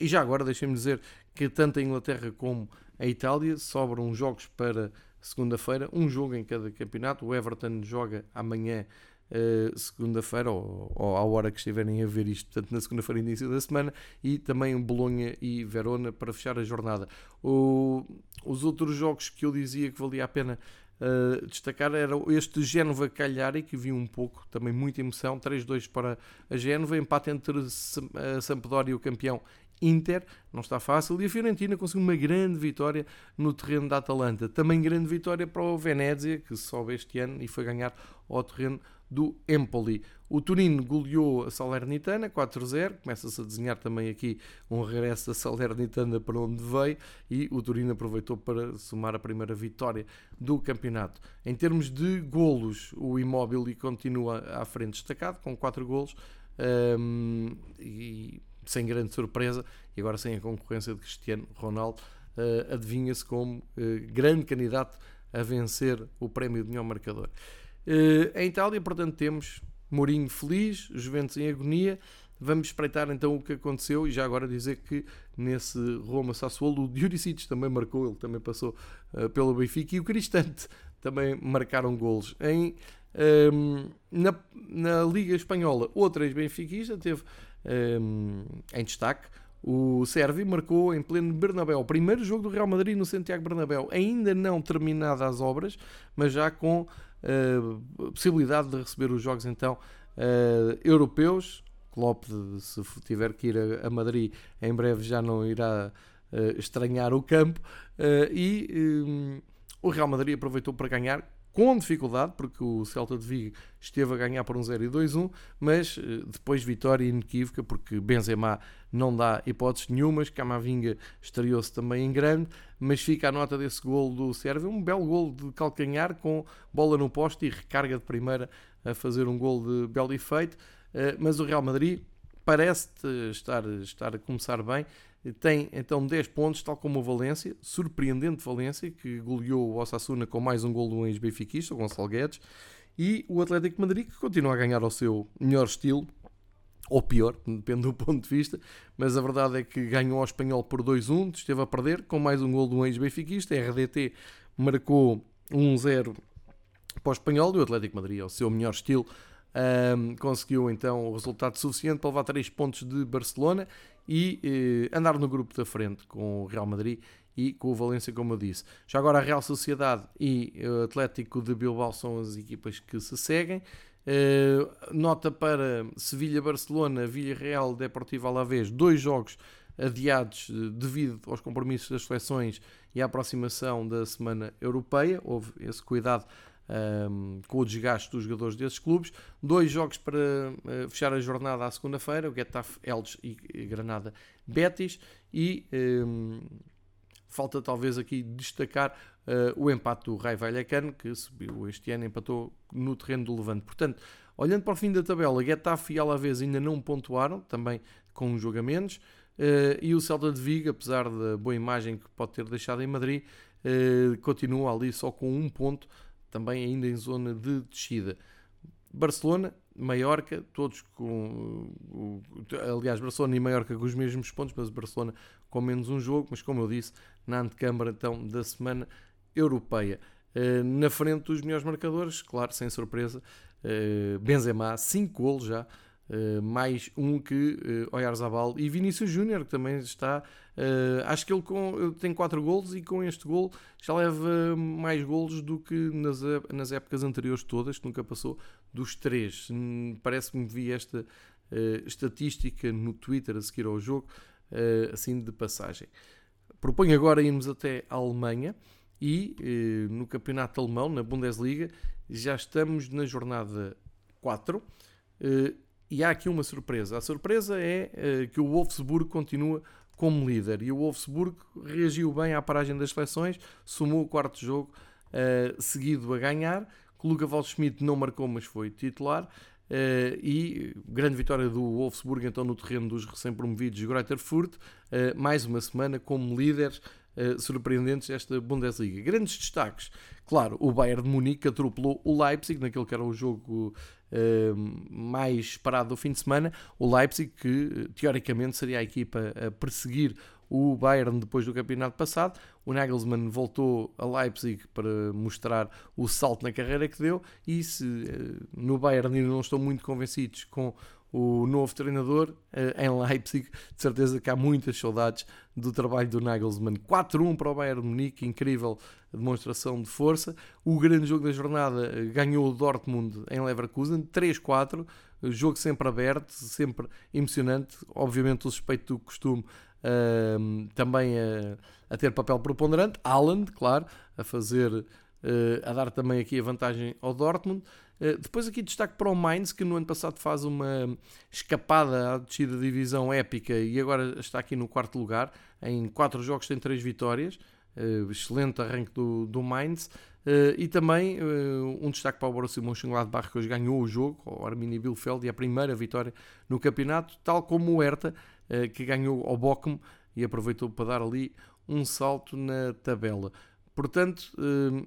E já agora, deixem-me dizer que tanto a Inglaterra como a Itália sobram jogos para segunda-feira, um jogo em cada campeonato. O Everton joga amanhã, uh, segunda-feira, ou, ou, à hora que estiverem a ver isto, portanto, na segunda-feira, início da semana, e também Bolonha e Verona para fechar a jornada. O, os outros jogos que eu dizia que valia a pena uh, destacar era este Génova Cagliari, que viu um pouco, também muita emoção, 3-2 para a Génova, empate entre a Sampdoria e o campeão Inter, não está fácil, e a Fiorentina conseguiu uma grande vitória no terreno da Atalanta. Também grande vitória para o Venezia, que sobe este ano e foi ganhar ao terreno do Empoli. O Turino goleou a Salernitana 4-0, começa-se a desenhar também aqui um regresso da Salernitana para onde veio e o Turino aproveitou para somar a primeira vitória do campeonato. Em termos de golos, o Immobile continua à frente destacado com 4 golos um, e sem grande surpresa, e agora sem a concorrência de Cristiano Ronaldo, uh, adivinha-se como uh, grande candidato a vencer o prémio de melhor marcador. Uh, em Itália, portanto, temos Mourinho feliz, Juventus em agonia. Vamos espreitar então o que aconteceu e já agora dizer que nesse Roma Sassuolo o Juricic também marcou, ele também passou uh, pelo Benfica e o Cristante também marcaram golos. Em, um, ehm, na, na Liga Espanhola, outra ex-benfiquista teve um, em destaque. O Sérvio marcou em pleno Bernabéu, o primeiro jogo do Real Madrid no Santiago Bernabéu, ainda não terminadas as obras, mas já com uh, possibilidade de receber os jogos então uh, europeus. Klopp, se tiver que ir a, a, Madrid, em breve já não irá uh, estranhar o campo. e um, o Real Madrid aproveitou para ganhar com dificuldade, porque o Celta de Vigo esteve a ganhar por um 0 e 2-1, mas eh, depois vitória inequívoca, porque Benzema não dá hipóteses nenhumas, Camavinga estreou-se também em grande, mas fica a nota desse gol do Sérvio, um belo gol de calcanhar com bola no poste e recarga de primeira a fazer um gol de belo efeito, eh, mas o Real Madrid parece estar, estar a começar bem, tem então 10 pontos, tal como o Valência, surpreendente Valência, que goleou o Osasuna com mais um gol do ex-benfiquista, o Gonçalo Guedes, e o Atlético Madrid, que continua a ganhar ao seu melhor estilo, ou pior, depende do ponto de vista, mas a verdade é que ganhou ao Espanhol por 2-1, esteve a perder, com mais um gol do ex-benfiquista, RDT marcou 1-0 para o Espanhol, e o Atlético Madrid, ao seu melhor estilo, um, conseguiu então o resultado suficiente para levar 3 pontos de Barcelona e eh, andar no grupo da frente com o Real Madrid e com o Valência, como eu disse. Já agora a Real Sociedade e o Atlético de Bilbao são as equipas que se seguem. Uh, nota para Sevilha-Barcelona, Villarreal, Deportivo Alavés, dois jogos adiados eh, devido aos compromissos das seleções e à aproximação da Semana Europeia. Houve esse cuidado um, com o desgaste dos jogadores desses clubes. Dois jogos para uh, fechar a jornada à segunda-feira: o Getafe, Eldes e, Granada, Betis. E um, falta talvez aqui destacar uh, o empate do Rai Vallecano, que subiu este ano, empatou no terreno do Levante. Portanto, olhando para o fim da tabela, Getafe e Alavés ainda não pontuaram, também com os jogamentos. Uh, e o Celta de Vigo, apesar da boa imagem que pode ter deixado em Madrid, uh, continua ali só com um ponto também ainda em zona de descida. Barcelona, Maiorca, todos com. Aliás, Barcelona e Maiorca com os mesmos pontos, mas Barcelona com menos um jogo, mas como eu disse, na antecâmara então, da semana europeia. Eh, na frente dos melhores marcadores, claro, sem surpresa, eh, Benzema, 5 golos já, Uh, mais um que uh, Oyarzabal e Vinícius Júnior, que também está. Uh, acho que ele com, tem 4 golos e com este gol já leva mais golos do que nas, nas épocas anteriores todas, que nunca passou dos 3. Hum, parece-me que vi esta estatística no Twitter a seguir ao jogo, assim de passagem. Proponho agora irmos até a Alemanha e no campeonato alemão, na Bundesliga, já estamos na jornada 4. E há aqui uma surpresa. A surpresa é uh, que o Wolfsburg continua como líder. E o Wolfsburg reagiu bem à paragem das seleções, somou o quarto jogo uh, seguido a ganhar. Que Luca Waldschmidt não marcou, mas foi titular. Uh, e grande vitória do Wolfsburg então no terreno dos recém-promovidos Greuther Furt, uh, mais uma semana como líderes uh, surpreendentes desta Bundesliga. Grandes destaques, claro, o Bayern de Munique atropelou o Leipzig naquele que era o jogo mais esperado do fim de semana. O Leipzig, que teoricamente seria a equipa a perseguir o Bayern depois do campeonato passado. O Nagelsmann voltou a Leipzig para mostrar o salto na carreira que deu e se no Bayern ainda não estão muito convencidos com o novo treinador em Leipzig. De certeza que há muitas saudades do trabalho do Nagelsmann. 4-1 para o Bayern Munique, incrível demonstração de força. O grande jogo da jornada ganhou o Dortmund em Leverkusen, 3-4. Jogo sempre aberto, sempre emocionante. Obviamente, o suspeito do costume uh, também a, a, ter papel preponderante. Haaland, claro, a fazer, uh, a dar também aqui a vantagem ao Dortmund. Uh, depois aqui destaque para o Mainz, que no ano passado faz uma escapada à descida da divisão épica e agora está aqui no quarto lugar. Em quatro jogos tem três vitórias. Uh, excelente arranque do, do Mainz. Uh, e também um destaque para o Borussia Mönchengladbach que hoje ganhou o jogo, o Arminia Bielefeld, e a primeira vitória no campeonato, tal como o Hertha, que ganhou ao Bochum e aproveitou para dar ali um salto na tabela. Portanto,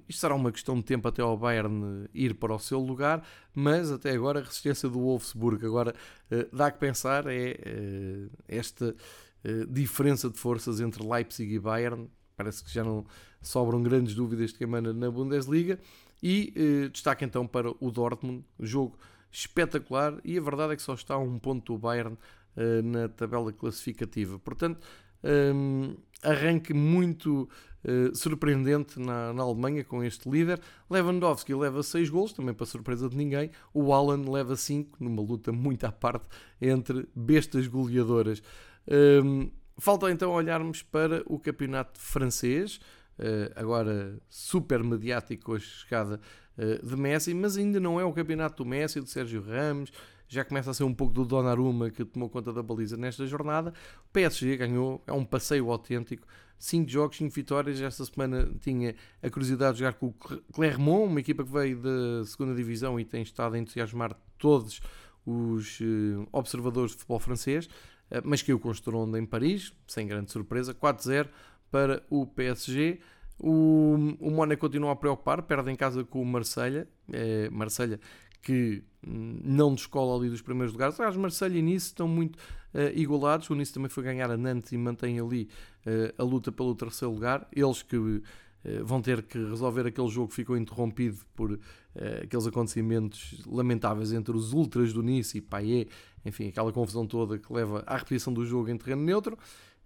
isto será uma questão de tempo até ao Bayern ir para o seu lugar, mas até agora a resistência do Wolfsburg. Agora, dá que pensar é esta diferença de forças entre Leipzig e Bayern, Parece que já não sobram grandes dúvidas de quem manda na Bundesliga. E eh, destaque então para o Dortmund, jogo espetacular. E a verdade é que só está a um ponto do Bayern eh, na tabela classificativa. Portanto, um, arranque muito uh, surpreendente na, na, Alemanha com este líder. Lewandowski leva 6 gols, também para surpresa de ninguém. O Alan leva 5, numa luta muito à parte entre bestas goleadoras. Um, Falta então olharmos para o campeonato francês, eh, agora super mediático com a chegada eh, de Messi, mas ainda não é o campeonato do Messi, do Sérgio Ramos, já começa a ser um pouco do Donnarumma que tomou conta da baliza nesta jornada. O PSG ganhou, é um passeio autêntico, 5 jogos, 5 vitórias. Esta semana tinha a curiosidade de jogar com o Clermont, uma equipa que veio da segunda divisão e tem estado a entusiasmar todos os eh, observadores de futebol francês. Eh, mas com o Stronda em Paris, sem grande surpresa, 4-0 para o PSG. O, o Mónaco continua a preocupar, perde em casa com o Marselha, é, Marselha que hum, não descola ali dos primeiros lugares. Aliás, Marselha e Nice estão muito uh, igualados. O Nice também foi ganhar a Nantes e mantém ali uh, a luta pelo terceiro lugar. Eles que uh, vão ter que resolver aquele jogo que ficou interrompido por aqueles acontecimentos lamentáveis entre os ultras do Nice e Payet enfim, aquela confusão toda que leva à repetição do jogo em terreno neutro.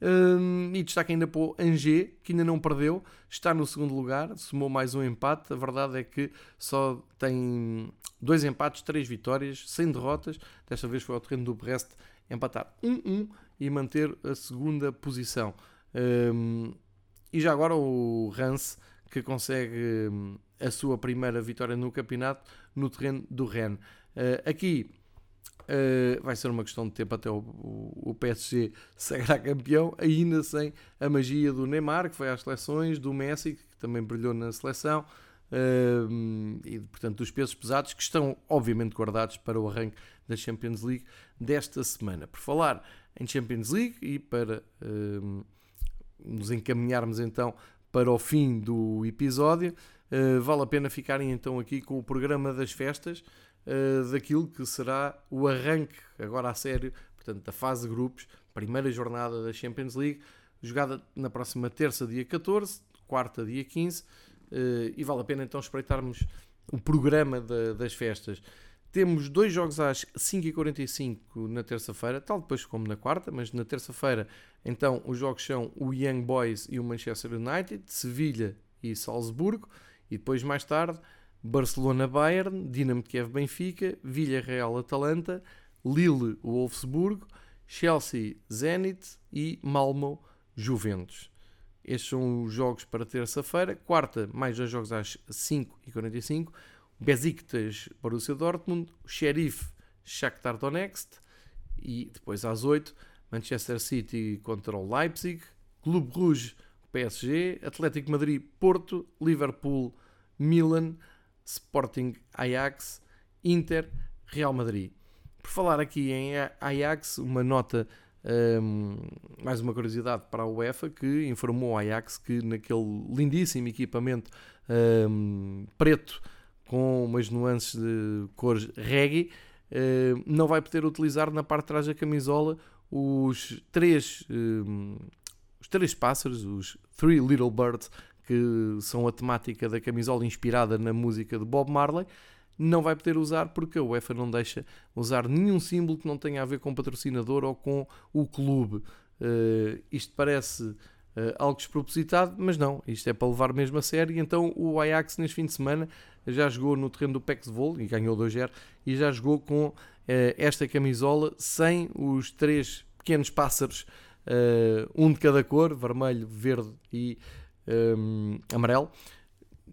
Um, e destaque ainda para o Angers, que ainda não perdeu, está no segundo lugar, somou mais um empate. A verdade é que só tem dois empates, três vitórias, sem derrotas. Desta vez foi ao terreno do Brest empatar 1-1 e manter a segunda posição. Um, e já agora o Rance, que consegue hum, a sua primeira vitória no campeonato no terreno do Rennes. Uh, aqui Uh, vai ser uma questão de tempo até o, o, o PSG campeão, ainda sem a magia do Neymar, que foi às seleções, do Messi, que também brilhou na seleção, uh, e portanto dos pesos pesados, que estão obviamente guardados para o arranque da Champions League desta semana. Por falar em Champions League e para uh, nos encaminharmos então para o fim do episódio, vale a pena ficarem então aqui com o programa das festas. Eh, daquilo que será o arranque, agora a sério, portanto, da fase de grupos, primeira jornada da Champions League, jogada na próxima terça, dia 14, quarta, dia 15, uh, eh, e vale a pena então espreitarmos o programa das festas. Temos dois jogos às 5h45 na terça-feira, tal depois como na quarta, mas na terça-feira, então, os jogos são o Young Boys e o Manchester United, Sevilha e Salzburgo, e depois mais tarde Barcelona-Bayern, Dinamo de Kiev-Benfica, Villarreal-Atalanta, Lille-Wolfsburgo, Chelsea-Zenit e Malmo-Juventus. Estes são os jogos para terça-feira. Quarta, mais dois jogos às 5h45. Besiktas, Borussia Dortmund, Sheriff, Shakhtar Donetsk e depois às 8 Manchester City contra o Leipzig, Clube Rouge, PSG, Atlético Madrid, Porto, Liverpool, Milan, Sporting Ajax, Inter, Real Madrid. Por falar aqui em Ajax, uma nota, um, mais uma curiosidade para a UEFA, que informou a Ajax que naquele lindíssimo equipamento um, preto com umas nuances de cores reggae, um, não vai poder utilizar na parte de trás da camisola os três, hum, os três pássaros, os Three Little Birds, que são a temática da camisola inspirada na música de Bob Marley. não vai poder usar porque a UEFA não deixa usar nenhum símbolo que não tenha a ver com o patrocinador ou com o clube. Uh, isto parece uh, algo despropositado, mas não, isto é para levar mesmo a sério. Então o Ajax neste fim de semana já jogou no terreno do PEX Vol e ganhou 2-0 e já jogou com uh, esta camisola sem os três pequenos pássaros, um de cada cor, vermelho, verde e um, amarelo.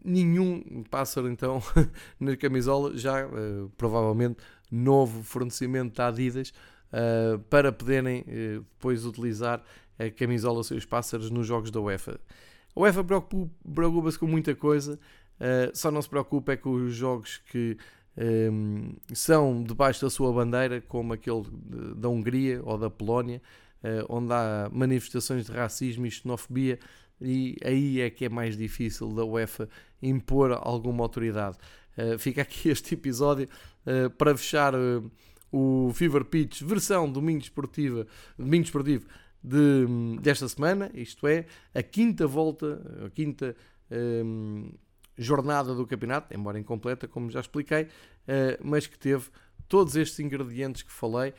Nenhum pássaro então na camisola, já uh, provavelmente novo fornecimento da Adidas uh, para poderem uh, depois utilizar a camisola seus pássaros nos jogos da UEFA. A UEFA preocupa-se com muita coisa, só não se preocupa é com os jogos que um, são debaixo da sua bandeira, como aquele da Hungria ou da Polónia, onde há manifestações de racismo e xenofobia e aí é que é mais difícil da UEFA impor alguma autoridade. Uh, fica aqui este episódio uh, para fechar uh, o Fever Pitch versão domingo esportiva, domingo esportivo de, desta semana, isto é, a quinta volta, a quinta um, jornada do campeonato, embora incompleta, como já expliquei, mas que teve todos estes ingredientes que falei,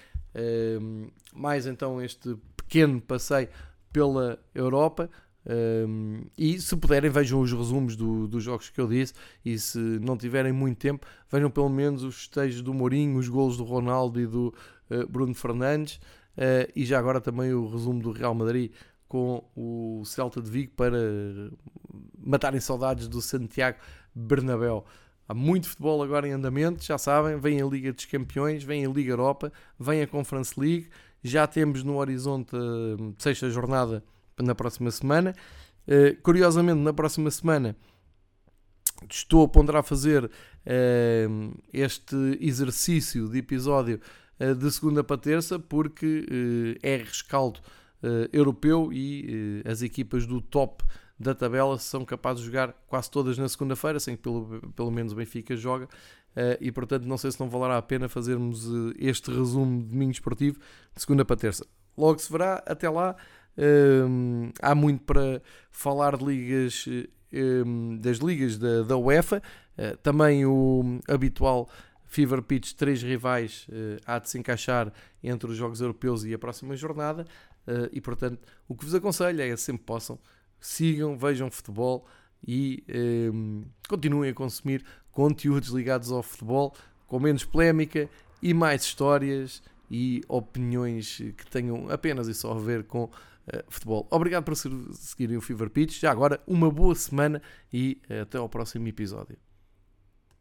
mais então este pequeno passeio pela Europa, um, e se puderem, vejam os resumos do, dos jogos que eu disse. E se não tiverem muito tempo, vejam pelo menos os festejos do Mourinho, os golos do Ronaldo e do uh, Bruno Fernandes. Uh, e já agora também o resumo do Real Madrid com o Celta de Vigo para matarem saudades do Santiago Bernabéu. Há muito futebol agora em andamento, já sabem, vem a Liga dos Campeões, vem a Liga Europa, vem a Conference League, já temos no horizonte a sexta jornada na próxima semana. Uh, curiosamente, na próxima semana estou a ponderar fazer uh, este exercício de episódio uh, de segunda para terça, porque é rescaldo europeu e as equipas do top da tabela são capazes de jogar quase todas na segunda-feira, sem que pelo, pelo menos o Benfica joga. E portanto não sei se não valerá a pena fazermos este resumo de domingo esportivo de segunda para terça. Logo se verá, até lá um, há muito para falar de ligas, um, das ligas da, da UEFA. Uh, também o habitual Fever Pitch, três rivais, uh, há de se encaixar entre os Jogos Europeus e a próxima jornada. Uh, e portanto, o que vos aconselho é que sempre possam, sigam, vejam futebol e um, continuem a consumir conteúdos ligados ao futebol com menos polémica e mais histórias e opiniões que tenham apenas e só a ver com futebol. Obrigado por seguirem o Fever Pitch. Já agora, uma boa semana e uh, até ao próximo episódio.